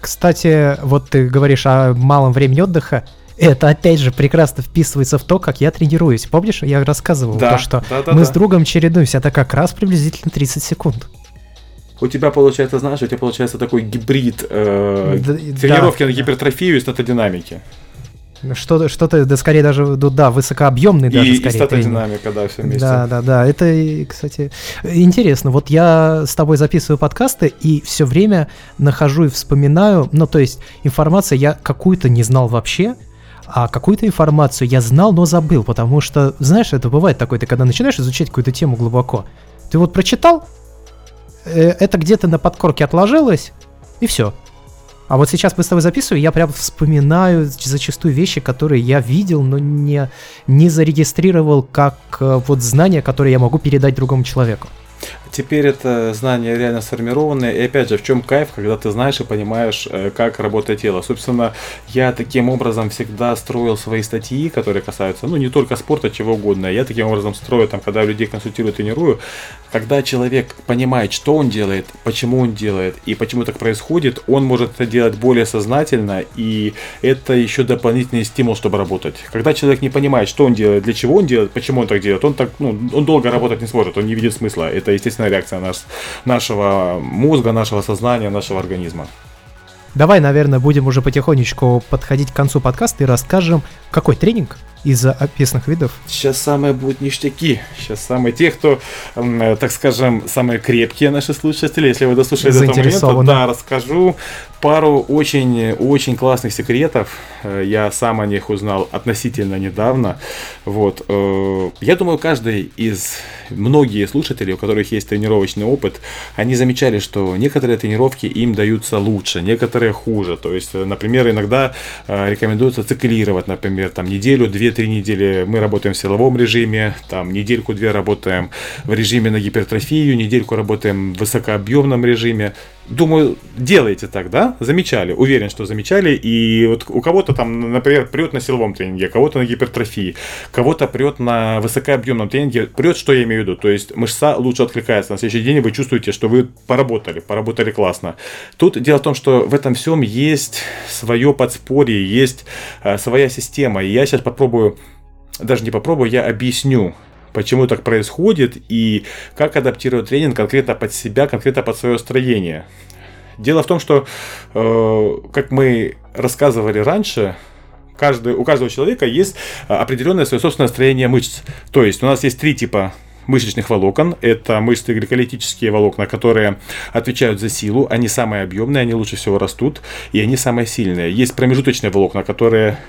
Кстати, вот ты говоришь о малом времени отдыха. Это опять же прекрасно вписывается в то, как я тренируюсь. Помнишь, я рассказывал да, то, что да, да, мы да. с другом чередуемся. Это как раз приблизительно 30 секунд у тебя получается, знаешь, у тебя получается такой гибрид э, да, тренировки да, на гипертрофию и статодинамики. Что-то, что-то, да, скорее даже, да, высокообъемный даже, и, скорее. И статодинамика, да, все вместе. Да, да, да, это, кстати, интересно. Вот я с тобой записываю подкасты и все время нахожу и вспоминаю, ну, то есть информация я какую-то не знал вообще, а какую-то информацию я знал, но забыл, потому что, знаешь, это бывает такое, ты когда начинаешь изучать какую-то тему глубоко, ты вот прочитал, э, это где-то на подкорке отложилось, и все. А вот сейчас мы с тобой записываем, я прям вспоминаю зачастую вещи, которые я видел, но не, не зарегистрировал как э, вот знания, которые я могу передать другому человеку. Теперь это знание реально сформированное. И опять же, в чем кайф, когда ты знаешь и понимаешь, э, как работает тело. Собственно, я таким образом всегда строил свои статьи, которые касаются, ну, не только спорта, чего угодно. Я таким образом строю, там, когда людей консультирую, тренирую, когда человек понимает, что он делает, почему он делает и почему так происходит, он может это делать более сознательно, и это еще дополнительный стимул, чтобы работать. Когда человек не понимает, что он делает, для чего он делает, почему он так делает, он так, ну, он долго работать не сможет, он не видит смысла. Это, естественная реакция наш, нашего мозга, нашего сознания, нашего организма. Давай, наверное, будем уже потихонечку подходить к концу подкаста и расскажем, какой тренинг из-за описанных видов? Сейчас самые будут ништяки. Сейчас самые те, кто, э, так скажем, самые крепкие наши слушатели. Если вы дослушали до этого момента, да, расскажу пару очень-очень классных секретов. Э, я сам о них узнал относительно недавно. Вот. Э, я думаю, каждый из многие слушатели, у которых есть тренировочный опыт, они замечали, что некоторые тренировки им даются лучше, некоторые хуже. То есть, например, иногда рекомендуется циклировать, например, там неделю-две 2-3 недели мы работаем в силовом режиме, там недельку-две работаем в режиме на гипертрофию, недельку работаем в высокообъемном режиме. Думаю, делайте так, да? Замечали, уверен, что замечали. И вот у кого-то там, например, прет на силовом тренинге, кого-то на гипертрофии, кого-то прет на высокообъемном тренинге. Прет, что я имею в виду? То есть мышца лучше откликается. На следующий день вы чувствуете, что вы поработали, поработали классно. Тут дело в том, что в этом всем есть свое подспорье, есть а, своя система. И я сейчас попробую, даже не попробую, я объясню, почему так происходит и как адаптировать тренинг конкретно под себя, конкретно под свое строение. Дело в том, что, э, как мы рассказывали раньше, каждый, у каждого человека есть определенное свое собственное строение мышц. То есть у нас есть три типа мышечных волокон. Это мышцы гликолитические волокна, которые отвечают за силу. Они самые объемные, они лучше всего растут, и они самые сильные. Есть промежуточные волокна, которые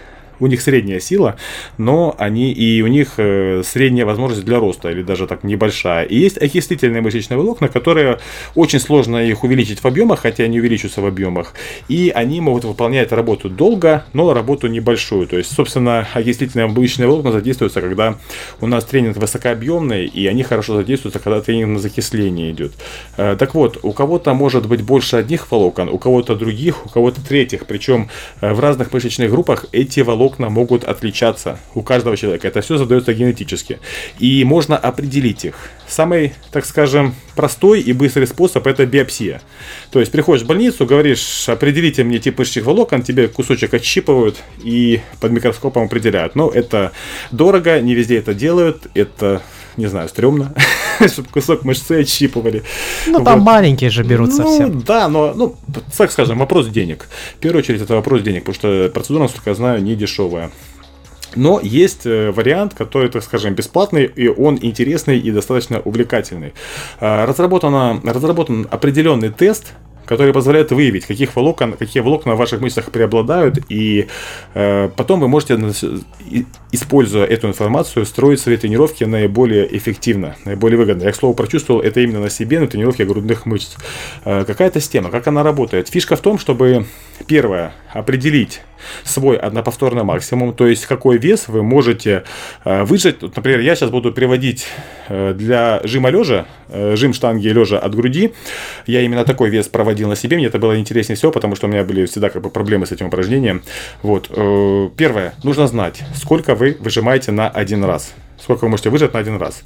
у них средняя сила, но они и у них э, средняя возможность для роста, или даже так небольшая. И есть окислительные мышечные волокна, которые очень сложно их увеличить в объемах, хотя они увеличиваются в объемах. И они могут выполнять работу долго, но работу небольшую. То есть, собственно, окислительные мышечные волокна задействуются, когда у нас тренинг высокообъемный, и они хорошо задействуются, когда тренинг на закисление идет. Э, так вот, у кого-то может быть больше одних волокон, у кого-то других, у кого-то третьих. Причем э, в разных мышечных группах эти волокна волокна могут отличаться у каждого человека. Это все задается генетически. И можно определить их. Самый, так скажем, простой и быстрый способ это биопсия. То есть приходишь в больницу, говоришь, определите мне тип мышечных волокон, тебе кусочек отщипывают и под микроскопом определяют. Но это дорого, не везде это делают, это не знаю, стрёмно, чтобы кусок мышцы отщипывали. Ну, там вот. маленькие же берут ну, совсем. Да, но, ну, так скажем, вопрос денег. В первую очередь, это вопрос денег, потому что процедура, насколько я знаю, не дешевая. Но есть э, вариант, который, так скажем, бесплатный, и он интересный и достаточно увлекательный. А, разработано, разработан определенный тест, который позволяет выявить, каких волокон, какие волокна в ваших мышцах преобладают, и э, потом вы можете, используя эту информацию, строить свои тренировки наиболее эффективно, наиболее выгодно. Я, к слову, прочувствовал это именно на себе, на тренировке грудных мышц. Э, какая-то система, как она работает? Фишка в том, чтобы, первое, определить свой одноповторный максимум, то есть какой вес вы можете э, выжать. Например, я сейчас буду приводить э, для жима лежа, э, жим штанги лежа от груди. Я именно такой вес проводил на себе, мне это было интереснее всего, потому что у меня были всегда как бы проблемы с этим упражнением. Вот. Первое, нужно знать, сколько вы выжимаете на один раз сколько вы можете выжать на один раз.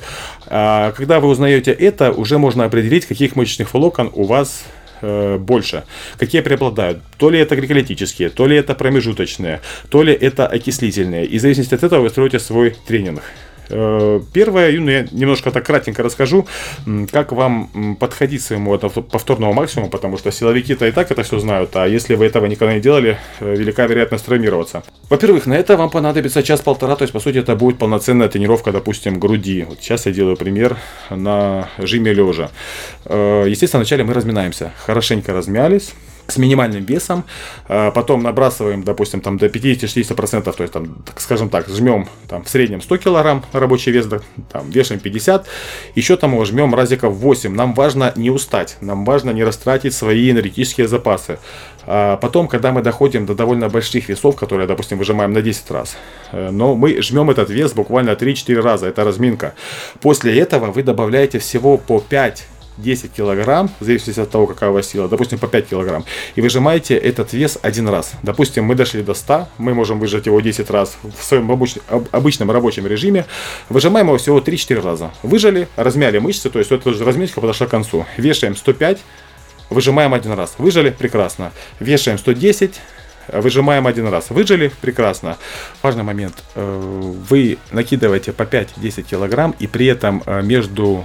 А, когда вы узнаете это, уже можно определить, каких мышечных волокон у вас э, больше. Какие преобладают? То ли это гликолитические, то ли это промежуточные, то ли это окислительные. И в зависимости от этого вы строите свой тренинг. Э, первое, ну, я немножко так кратенько расскажу, как вам подходить своему повторному максимуму, потому что силовики-то и так это все знают, а если вы этого никогда не делали, э, велика вероятность травмироваться. Во-первых, на это вам понадобится час-полтора, то есть, по сути, это будет полноценная тренировка, допустим, груди. Вот сейчас я делаю пример на жиме лежа. Э, естественно, вначале мы разминаемся, хорошенько размялись, с минимальным весом, а, потом набрасываем, допустим, там до 50-60%, то есть, там, так, скажем так, жмем там, в среднем 100 килограмм рабочий вес, там, вешаем 50, еще там жмем разиков 8. Нам важно не устать, нам важно не растратить свои энергетические запасы. А потом, когда мы доходим до довольно больших весов, которые, допустим, выжимаем на 10 раз, э, но мы жмем этот вес буквально 3-4 раза, это разминка. После этого вы добавляете всего по 5 10 килограмм, в зависимости от того, какая у вас сила, допустим, по 5 килограмм, и выжимаете этот вес один раз. Допустим, мы дошли до 100, мы можем выжать его 10 раз в своем обычном рабочем режиме, выжимаем его всего 3-4 раза. Выжали, размяли мышцы, то есть эта разминка подошла к концу. Вешаем 105, выжимаем один раз. Выжали, прекрасно. Вешаем 110, выжимаем один раз. Выжили, прекрасно. Важный момент. Э, вы накидываете по 5-10 килограмм, и при этом э, между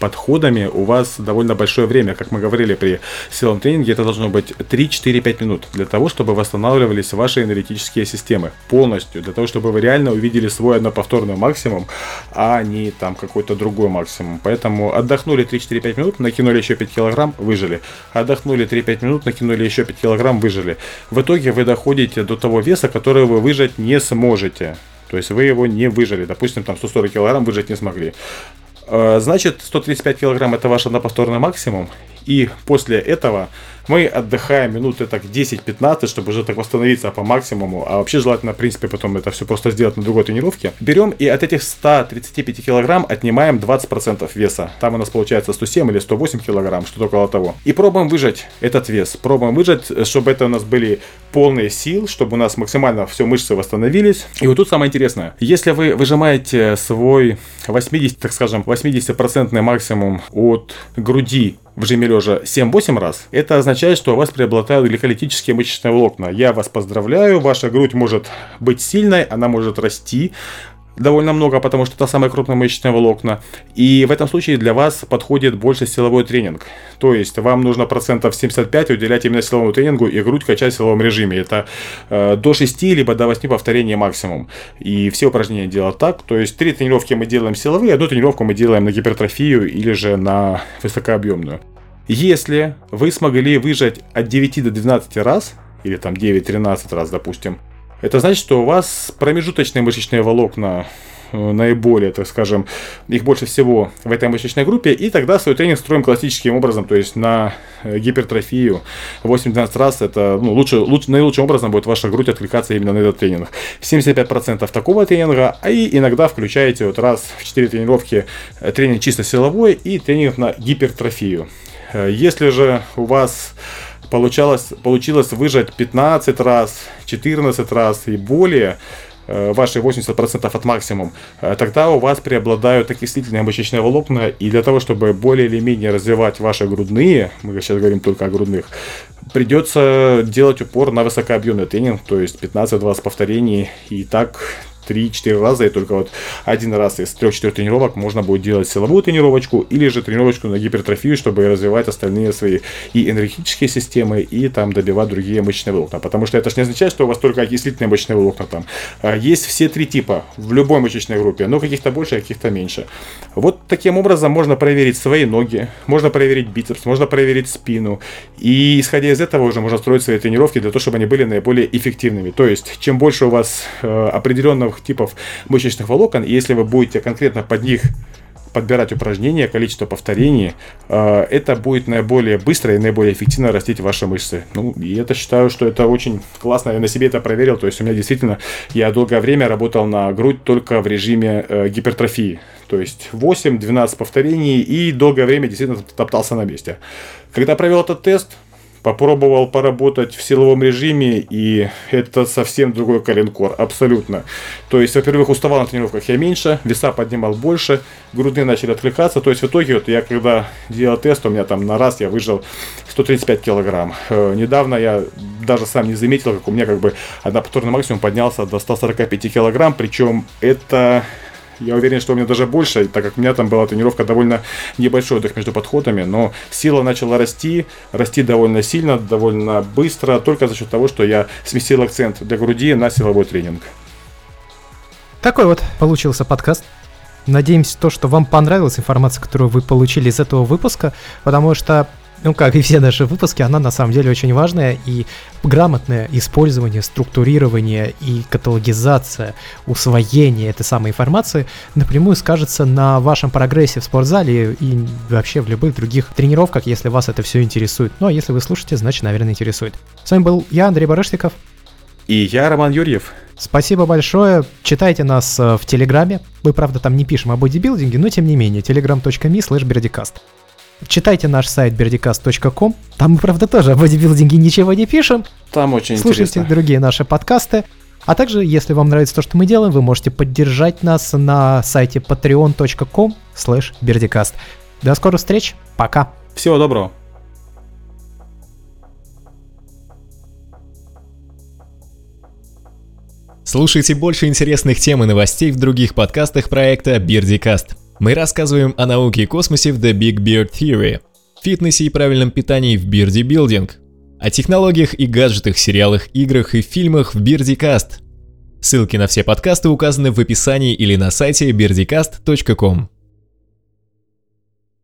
подходами у вас довольно большое время. Как мы говорили при силовом тренинге, это должно быть 3-4-5 минут для того, чтобы восстанавливались ваши энергетические системы полностью, для того, чтобы вы реально увидели свой одноповторный максимум, а не там какой-то другой максимум. Поэтому отдохнули 3-4-5 минут, накинули еще 5 килограмм, выжили. Отдохнули 3-5 минут, накинули еще 5 килограмм, выжили. В итоге вы доходите до того веса, который вы выжать не сможете. То есть вы его не выжили. Допустим, там 140 килограмм выжать не смогли. Э, значит, 135 килограмм это ваш одноповторный максимум. И после этого мы отдыхаем минуты так 10-15, чтобы уже так восстановиться по максимуму. А вообще желательно, в принципе, потом это все просто сделать на другой тренировке. Берем и от этих 135 килограмм отнимаем 20% веса. Там у нас получается 107 или 108 килограмм, что-то около того. И пробуем выжать этот вес. Пробуем выжать, чтобы это у нас были полные сил, чтобы у нас максимально все мышцы восстановились. И вот тут самое интересное. Если вы выжимаете свой 80, так скажем, 80% максимум от груди в жиме лежа 7-8 раз, это означает, что у вас преобладают гликолитические мышечные волокна. Я вас поздравляю, ваша грудь может быть сильной, она может расти, довольно много, потому что это самые крупные мышечные волокна. И в этом случае для вас подходит больше силовой тренинг. То есть вам нужно процентов 75 уделять именно силовому тренингу и грудь качать в силовом режиме. Это э, до 6 либо до 8 повторений максимум. И все упражнения делать так. То есть три тренировки мы делаем силовые, одну тренировку мы делаем на гипертрофию или же на высокообъемную. Если вы смогли выжать от 9 до 12 раз, или там 9-13 раз, допустим, это значит, что у вас промежуточные мышечные волокна э, наиболее, так скажем, их больше всего в этой мышечной группе, и тогда свой тренинг строим классическим образом, то есть на э, гипертрофию 8-12 раз, это ну, лучше, лучше, наилучшим образом будет ваша грудь откликаться именно на этот тренинг. 75% такого тренинга, а и иногда включаете вот раз в 4 тренировки э, тренинг чисто силовой и тренинг на гипертрофию. Если же у вас получалось, получилось выжать 15 раз, 14 раз и более, э, ваши 80% от максимум, э, тогда у вас преобладают окислительные мышечные волокна, и для того, чтобы более или менее развивать ваши грудные, мы сейчас говорим только о грудных, придется делать упор на высокообъемный тренинг, то есть 15-20 повторений, и так 3-4 раза, и только вот один раз из 3-4 тренировок можно будет делать силовую тренировочку или же тренировочку на гипертрофию, чтобы развивать остальные свои и энергетические системы, и там добивать другие мышечные волокна. Потому что это же не означает, что у вас только окислительные мышечные волокна там. А, есть все три типа в любой мышечной группе, но каких-то больше, каких-то меньше. Вот таким образом можно проверить свои ноги, можно проверить бицепс, можно проверить спину. И исходя из этого уже можно строить свои тренировки для того, чтобы они были наиболее эффективными. То есть, чем больше у вас э, определенного трех типов мышечных волокон. И если вы будете конкретно под них подбирать упражнения, количество повторений, э, это будет наиболее быстро и наиболее эффективно растить ваши мышцы. Ну, и это считаю, что это очень классно. Я на себе это проверил. То есть у меня действительно, я долгое время работал на грудь только в режиме э, гипертрофии. То есть 8-12 повторений и долгое время действительно топтался на месте. Когда провел этот тест, попробовал поработать в силовом режиме, и это совсем другой коленкор, абсолютно. То есть, во-первых, уставал на тренировках я меньше, веса поднимал больше, грудные начали откликаться. То есть, в итоге, вот я когда делал тест, у меня там на раз я выжил 135 килограмм. Э, недавно я даже сам не заметил, как у меня как бы однопотворный максимум поднялся до 145 килограмм, причем это я уверен, что у меня даже больше, так как у меня там была тренировка довольно небольшой отдых между подходами, но сила начала расти, расти довольно сильно, довольно быстро, только за счет того, что я сместил акцент для груди на силовой тренинг. Такой вот получился подкаст. Надеемся, то, что вам понравилась информация, которую вы получили из этого выпуска, потому что ну, как и все наши выпуски, она на самом деле очень важная, и грамотное использование, структурирование и каталогизация, усвоение этой самой информации напрямую скажется на вашем прогрессе в спортзале и вообще в любых других тренировках, если вас это все интересует. Ну, а если вы слушаете, значит, наверное, интересует. С вами был я, Андрей Барышников. И я, Роман Юрьев. Спасибо большое. Читайте нас э, в Телеграме. Мы, правда, там не пишем о бодибилдинге, но тем не менее. telegram.me slash Читайте наш сайт birdicast.com. Там мы, правда, тоже о бодибилдинге ничего не пишем. Там очень Слушайте интересно. другие наши подкасты. А также, если вам нравится то, что мы делаем, вы можете поддержать нас на сайте patreon.com slash До скорых встреч. Пока. Всего доброго. Слушайте больше интересных тем и новостей в других подкастах проекта Бирдикаст. Мы рассказываем о науке и космосе в The Big Beard Theory, фитнесе и правильном питании в Beardy Building, о технологиях и гаджетах, сериалах, играх и фильмах в Beardycast. Ссылки на все подкасты указаны в описании или на сайте beardycast.com.